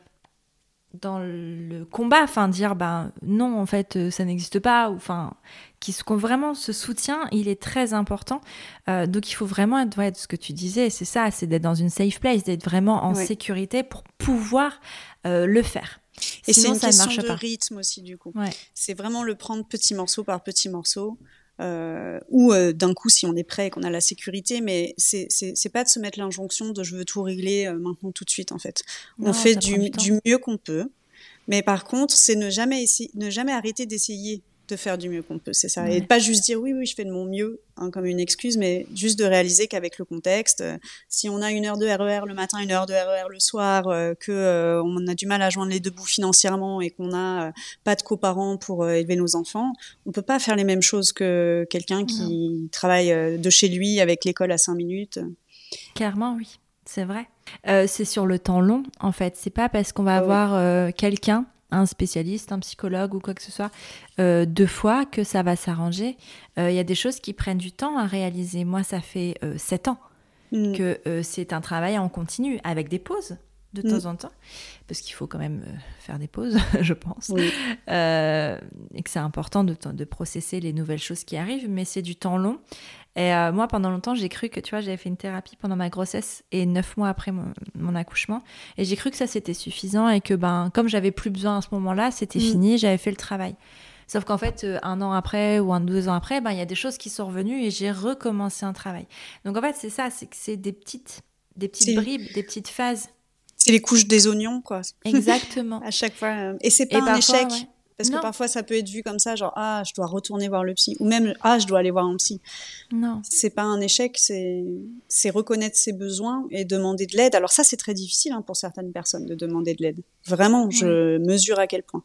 S1: dans le combat, enfin dire ben non en fait euh, ça n'existe pas, ou enfin qui vraiment ce soutien il est très important. Euh, donc il faut vraiment être ouais, ce que tu disais, c'est ça, c'est d'être dans une safe place, d'être vraiment en sécurité pour pouvoir euh, le faire.
S2: Et c'est une question de rythme aussi du coup. C'est vraiment le prendre petit morceau par petit morceau. Euh, ou euh, d'un coup si on est prêt et qu'on a la sécurité, mais c'est pas de se mettre l'injonction de je veux tout régler euh, maintenant tout de suite en fait. on fait du, du, mieux qu'on peut, mais par contre c'est ne jamais essayer, ne jamais arrêter d'essayer de faire du mieux qu'on peut, c'est ça. Et pas juste dire oui, oui, je fais de mon mieux hein, comme une excuse, mais juste de réaliser qu'avec le contexte, euh, si on a une heure de RER e le matin, une heure de RER e le soir, euh, que euh, on a du mal à joindre les deux bouts financièrement et qu'on n'a pas de coparents pour élever nos enfants, on peut pas faire les mêmes choses que quelqu'un qui travaille de chez lui avec l'école à cinq minutes.
S1: Clairement, oui, c'est vrai. c'est sur le temps long, en fait. C'est pas parce qu'on va ah avoir quelqu'un un spécialiste, un psychologue ou quoi que ce soit, euh, deux fois que ça va s'arranger. Euh, il y a des choses qui prennent du temps à réaliser. Moi, ça fait euh, sept ans mm. que c'est un travail en continu, avec des pauses de mm. temps en temps, parce qu'il faut quand même faire des pauses, je pense, et que c'est important de, de processer les nouvelles choses qui arrivent, mais c'est du temps long. Et euh, moi, pendant longtemps, j'ai cru que, tu vois, j'avais fait une thérapie pendant ma grossesse et neuf mois après mon, accouchement. Et j'ai cru que ça, c'était suffisant et que, ben, comme j'avais plus besoin à ce moment-là, c'était mm. fini, j'avais fait le travail. Sauf qu'en fait, euh, un an après ou un deux ans après, ben, il y a des choses qui sont revenues et j'ai recommencé un travail. Donc, en fait, c'est ça, c'est que c'est des petites, des petites bribes, des petites phases.
S2: C'est les couches des oignons, quoi.
S1: Exactement.
S2: à chaque fois. Euh, et c'est pas un échec. Parce que parfois, ça peut être vu comme ça, genre, ah, je dois retourner voir le psy. Ou même, ah, je dois aller voir un psy.
S1: Non.
S2: C'est pas un échec, c'est, reconnaître ses besoins et demander de l'aide. Alors ça, c'est très difficile hein, pour certaines personnes de demander de l'aide. Vraiment, je mesure à quel point.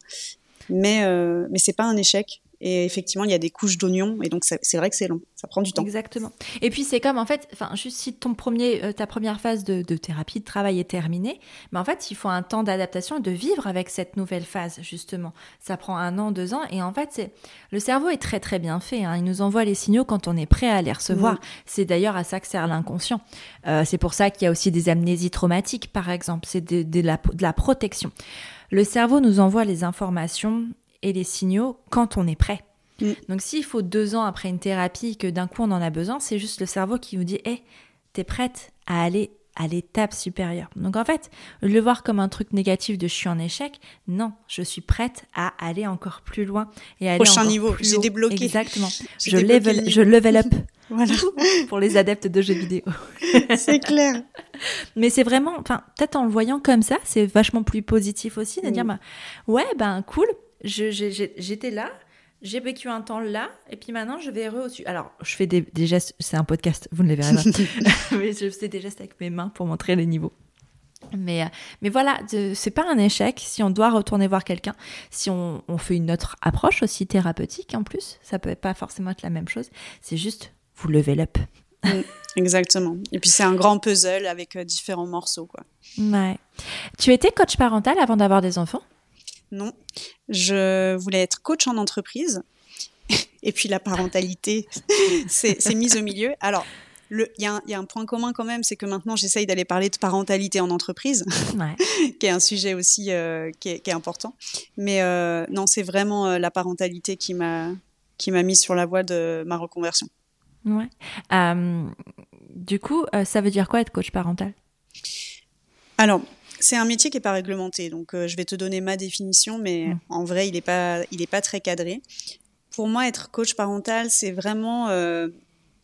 S2: Mais, euh, mais c'est pas un échec. Et effectivement, il y a des couches d'oignons, et donc c'est vrai que c'est long, ça prend du temps.
S1: Exactement. Et puis c'est comme en fait, enfin, juste si ton premier, euh, ta première phase de, thérapie, de travail est terminée, mais en fait, il faut un temps d'adaptation et de vivre avec cette nouvelle phase justement. Ça prend un an, deux ans, et en fait, c'est le cerveau est très très bien fait. Hein. Il nous envoie les signaux quand on est prêt à les recevoir. C'est d'ailleurs à ça que sert l'inconscient. Euh, c'est pour ça qu'il y a aussi des amnésies traumatiques, par exemple. C'est de, de, la, de la protection. Le cerveau nous envoie les informations et les signaux quand on est prêt. Mm. Donc s'il faut deux ans après une thérapie que d'un coup on en a besoin, c'est juste le cerveau qui vous dit Hé, t'es prête à aller à l'étape supérieure. Donc en fait, le voir comme un truc négatif de je suis en échec, non, je suis prête à aller encore plus loin et aller
S2: Prochain niveau, j'ai débloqué.
S1: Exactement. Je level, je level up. Voilà. pour les adeptes de jeux vidéo.
S2: c'est clair.
S1: Mais c'est vraiment, enfin, peut-être en le voyant comme ça, c'est vachement plus positif aussi de dire, mm. bah, ouais, ben cool, j'étais là, j'ai vécu un temps là, et puis maintenant je vais au-dessus. Alors, je fais des, gestes, c'est un podcast, vous ne les verrez pas, mais je fais des gestes avec mes mains pour montrer les niveaux. Mais, euh, mais voilà, c'est pas un échec si on doit retourner voir quelqu'un, si on, on, fait une autre approche aussi thérapeutique en plus, ça peut pas forcément être la même chose, c'est juste vous levez l'up.
S2: Mm, exactement. Et puis c'est un grand puzzle avec euh, différents morceaux. Quoi.
S1: Ouais. Tu étais coach parental avant d'avoir des enfants?
S2: Non. Je voulais être coach en entreprise. Et puis la parentalité c'est mise au milieu. Alors, il y, y, a un point commun quand même, c'est que maintenant j'essaye d'aller parler de parentalité en entreprise, qui est un sujet aussi euh, qui, est, qui, est, important. Mais euh, non, c'est vraiment euh, la parentalité qui m'a qui m'a mise sur la voie de ma reconversion.
S1: Ouais. du coup, ça veut dire quoi être coach parental?
S2: Alors, c'est un métier qui n'est pas réglementé, donc je vais te donner ma définition, mais mmh. en vrai, il n'est pas, il est pas très cadré. Pour moi, être coach parental, c'est vraiment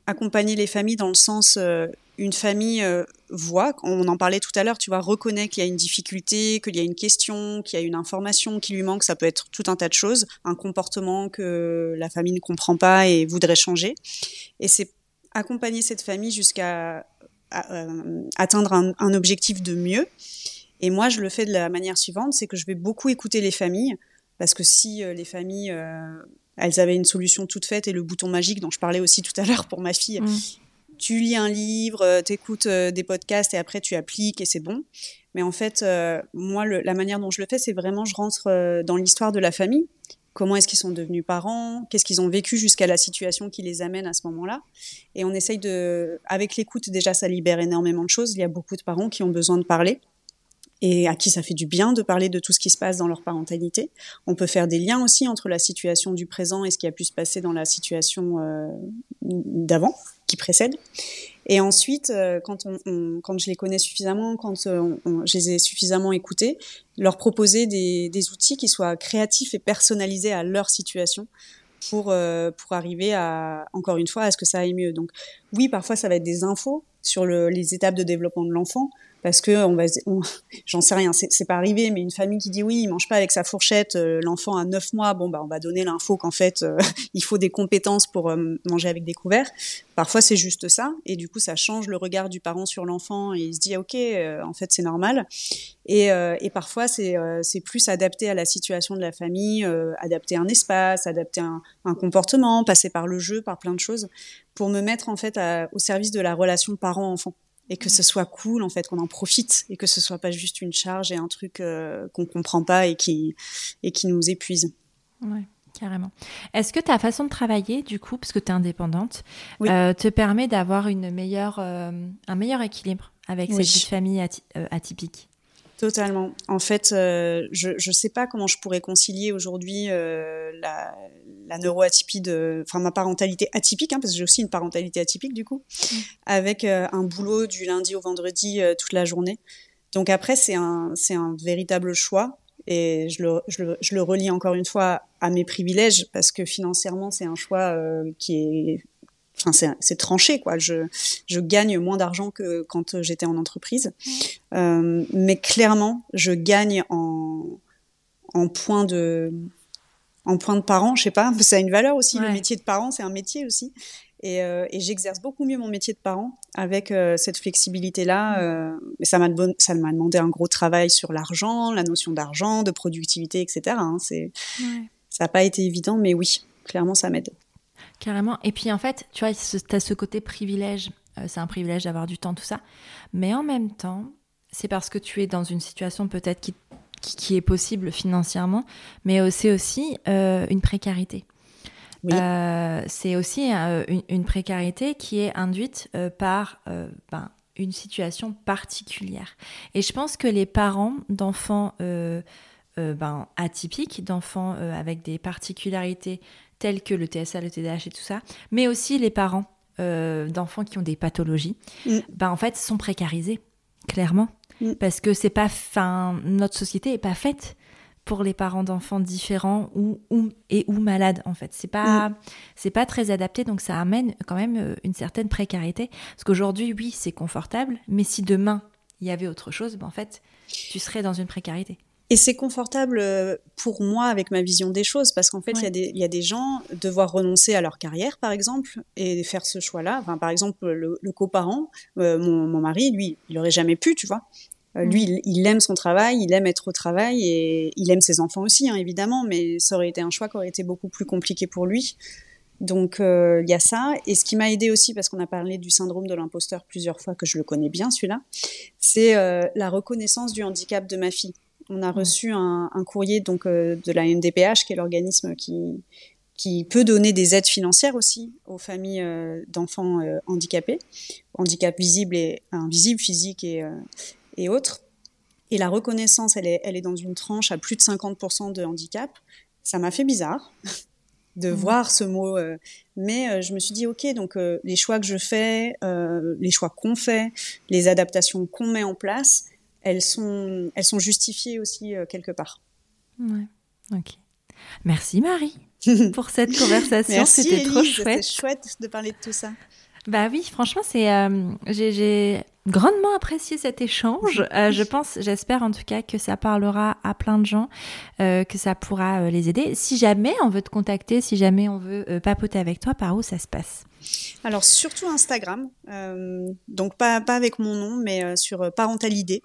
S2: accompagner les familles dans le sens euh, une famille euh, voit, on en parlait tout à l'heure, tu vois, reconnaît qu'il y a une difficulté, qu'il y a une question, qu'il y a une information qui lui manque, ça peut être tout un tas de choses, un comportement que la famille ne comprend pas et voudrait changer. Et c'est accompagner cette famille jusqu'à euh, atteindre un, un, objectif de mieux. Et moi, je le fais de la manière suivante, c'est que je vais beaucoup écouter les familles, parce que si les familles elles avaient une solution toute faite et le bouton magique dont je parlais aussi tout à l'heure pour ma fille. Mm. Tu lis un livre, euh, tu écoutes euh, des podcasts et après tu appliques et c'est bon. Mais en fait, euh, moi, la manière dont je le fais, c'est vraiment je rentre dans l'histoire de la famille. Comment est-ce qu'ils sont devenus parents? Qu'est-ce qu'ils ont vécu jusqu'à la situation qui les amène à ce moment-là? Et on essaye de, avec l'écoute déjà, ça libère énormément de choses. Il y a beaucoup de parents qui ont besoin de parler et à qui ça fait du bien de parler de tout ce qui se passe dans leur parentalité. On peut faire des liens aussi entre la situation du présent et ce qui a pu se passer dans la situation euh, d'avant, qui précède. Et ensuite, euh, quand, on, quand je les connais suffisamment, quand euh, je les ai suffisamment écoutés, leur proposer des, outils qui soient créatifs et personnalisés à leur situation pour, pour arriver à, encore une fois, à ce que ça aille mieux. Donc oui, parfois ça va être des infos sur le, les étapes de développement de l'enfant, parce que on va, j'en sais rien, c'est pas arrivé, mais une famille qui dit oui, il mange pas avec sa fourchette, euh, l'enfant a 9 mois, bon bah on va donner l'info qu'en fait euh, il faut des compétences pour euh, manger avec des couverts. Parfois c'est juste ça, et du coup ça change le regard du parent sur l'enfant et il se dit ok, en fait c'est normal. Et, et parfois c'est c'est plus adapté à la situation de la famille, adapter un espace, adapter un, un, comportement, passer par le jeu, par plein de choses, pour me mettre en fait au service de la relation parent-enfant et que ce soit cool en fait qu'on en profite et que ce soit pas juste une charge et un truc euh, qu'on comprend pas et qui et qui nous épuise.
S1: Ouais. Carrément. Est-ce que ta façon de travailler, du coup, parce que tu es indépendante, euh, te permet d'avoir une meilleure, euh, un meilleur équilibre avec cette vie de famille atypique?
S2: Totalement. En fait, euh, je ne sais pas comment je pourrais concilier aujourd'hui euh, la, la neuroatypie de, enfin ma parentalité atypique, hein, parce que j'ai aussi une parentalité atypique du coup, mmh. avec euh, un boulot du lundi au vendredi toute la journée. Donc après, c'est un, c'est un véritable choix et je le, je, le, je le relie encore une fois à mes privilèges parce que financièrement, c'est un choix qui est enfin c'est tranché quoi. Je, je gagne moins d'argent que quand j'étais en entreprise, euh, mais clairement je gagne en en point de en point de parent, je sais pas, ça a une valeur aussi. Le métier de parent, c'est un métier aussi. Et, euh, et j'exerce beaucoup mieux mon métier de parent avec euh, cette flexibilité-là. Mais ça m'a ça m'a demandé un gros travail sur l'argent, la notion d'argent, de productivité, etc. Hein. C'est ça n'a pas été évident, mais oui, clairement, ça m'aide.
S1: Carrément. Et puis en fait, tu vois, tu as ce côté privilège. Euh, c'est un privilège d'avoir du temps, tout ça. Mais en même temps, c'est parce que tu es dans une situation peut-être qui, qui, est possible financièrement, mais c'est aussi euh, une précarité. Euh, c'est aussi une, une, précarité qui est induite par ben, une situation particulière. Et je pense que les parents d'enfants ben, atypiques, d'enfants avec des particularités tels que le TSA, le TDAH et tout ça, mais aussi les parents euh, d'enfants qui ont des pathologies, mm. ben, en fait, sont précarisés, clairement. Mm. Parce que c'est pas, fin, notre société est pas faite pour les parents d'enfants différents ou, ou, et ou malades en fait c'est pas mm. c'est pas très adapté donc ça amène quand même euh, une certaine précarité parce qu'aujourd'hui oui c'est confortable mais si demain il y avait autre chose ben, en fait tu serais dans une précarité
S2: et c'est confortable euh, pour moi avec ma vision des choses, parce qu'en fait, il y, y, a des gens devoir renoncer à leur carrière, par exemple, et faire ce choix-là. Enfin, par exemple, le, le coparent, euh, mon, mon, mari, lui, il aurait jamais pu, tu vois. Euh, lui, il, il, aime son travail, il aime être au travail et il aime ses enfants aussi, hein, évidemment, mais ça aurait été un choix qui aurait été beaucoup plus compliqué pour lui. Donc il y a ça. Et ce qui m'a aidé aussi, parce qu'on a parlé du syndrome de l'imposteur plusieurs fois, que je le connais bien celui-là, c'est la reconnaissance du handicap de ma fille. On a reçu un, un courrier donc de la NDPH, qui est l'organisme qui, qui peut donner des aides financières aussi aux familles euh, d'enfants euh, handicapés, handicap visible et invisible, physique et, euh, et autres. Et la reconnaissance, elle est, elle est dans une tranche à plus de 50% de handicap. Ça m'a fait bizarre de mmh. voir ce mot, mais je me suis dit, ok, donc les choix que je fais, les choix qu'on fait, les adaptations qu'on met en place, elles sont, elles sont justifiées aussi quelque part.
S1: Ouais, ok. Merci Marie. pour cette conversation. C'était trop chouette.
S2: C'était chouette de parler de tout ça.
S1: Bah oui, franchement, c'est euh, j'ai grandement apprécié cet échange. Euh, je pense, j'espère en tout cas que ça parlera à plein de gens, euh, que ça pourra les aider. Si jamais on veut te contacter, si jamais on veut papoter avec toi, par où ça se passe?
S2: Alors surtout Instagram, donc pas pas avec mon nom, mais sur Parentalidée.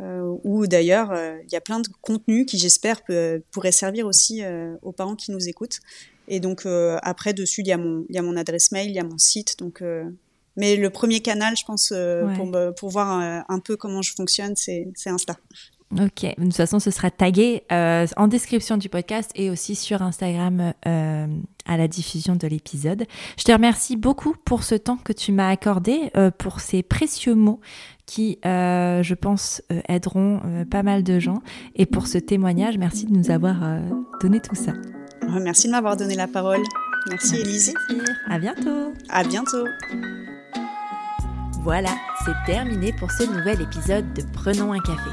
S2: Euh, où d'ailleurs euh, il y a plein de contenus qui j'espère pourraient servir aussi euh, aux parents qui nous écoutent. Et donc après dessus il y a mon il y a mon adresse mail, il y a mon site donc mais le premier canal, je pense, pour, pour voir un peu comment je fonctionne, c'est Insta.
S1: Ok, de toute façon, ce sera tagué euh, en description du podcast et aussi sur Instagram euh, à la diffusion de l'épisode. Je te remercie beaucoup pour ce temps que tu m'as accordé, euh, pour ces précieux mots qui, je pense, aideront pas mal de gens. Et pour ce témoignage, merci de nous avoir donné tout ça.
S2: Merci de m'avoir donné la parole. Merci Elise.
S1: À bientôt.
S2: À bientôt.
S1: Voilà, c'est terminé pour ce nouvel épisode de Prenons un café.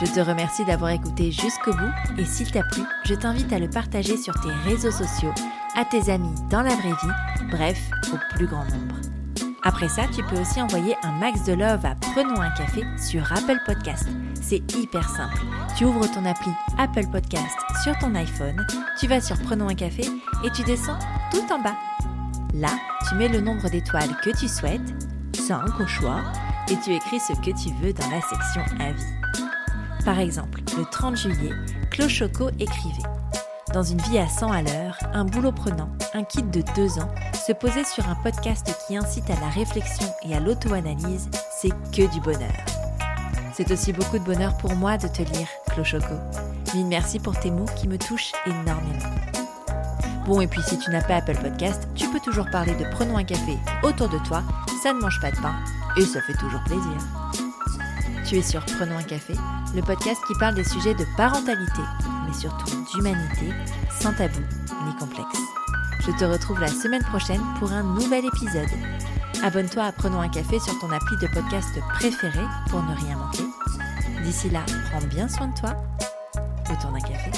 S1: Je te remercie d'avoir écouté jusqu'au bout et s'il t'a plu, je t'invite à le partager sur tes réseaux sociaux, à tes amis dans la vraie vie, bref, au plus grand nombre. Après ça, tu peux aussi envoyer un max de love à Prenons un café sur Apple Podcast. C'est hyper simple. Tu ouvres ton appli Apple Podcast sur ton iPhone, tu vas sur Prenons un café et tu descends tout en bas. Là, tu mets le nombre d'étoiles que tu souhaites, 5 au choix, et tu écris ce que tu veux dans la section Avis. Par exemple, le 30 juillet, Clochoco écrivait Dans une vie à 100 à l'heure, un boulot prenant, un kit de 2 ans, se poser sur un podcast qui incite à la réflexion et à l'auto-analyse, c'est que du bonheur. C'est aussi beaucoup de bonheur pour moi de te lire, Clochoco. Mille merci pour tes mots qui me touchent énormément. Bon, et puis si tu n'as pas Apple Podcast, tu peux toujours parler de Prenons un café autour de toi, ça ne mange pas de pain, et ça fait toujours plaisir. Tu es sur Prenons un café, le podcast qui parle des sujets de parentalité, mais surtout d'humanité, sans tabou ni complexe. Je te retrouve la semaine prochaine pour un nouvel épisode. Abonne-toi à Prenons un café sur ton appli de podcast préféré pour ne rien manquer. D'ici là, prends bien soin de toi autour d'un café.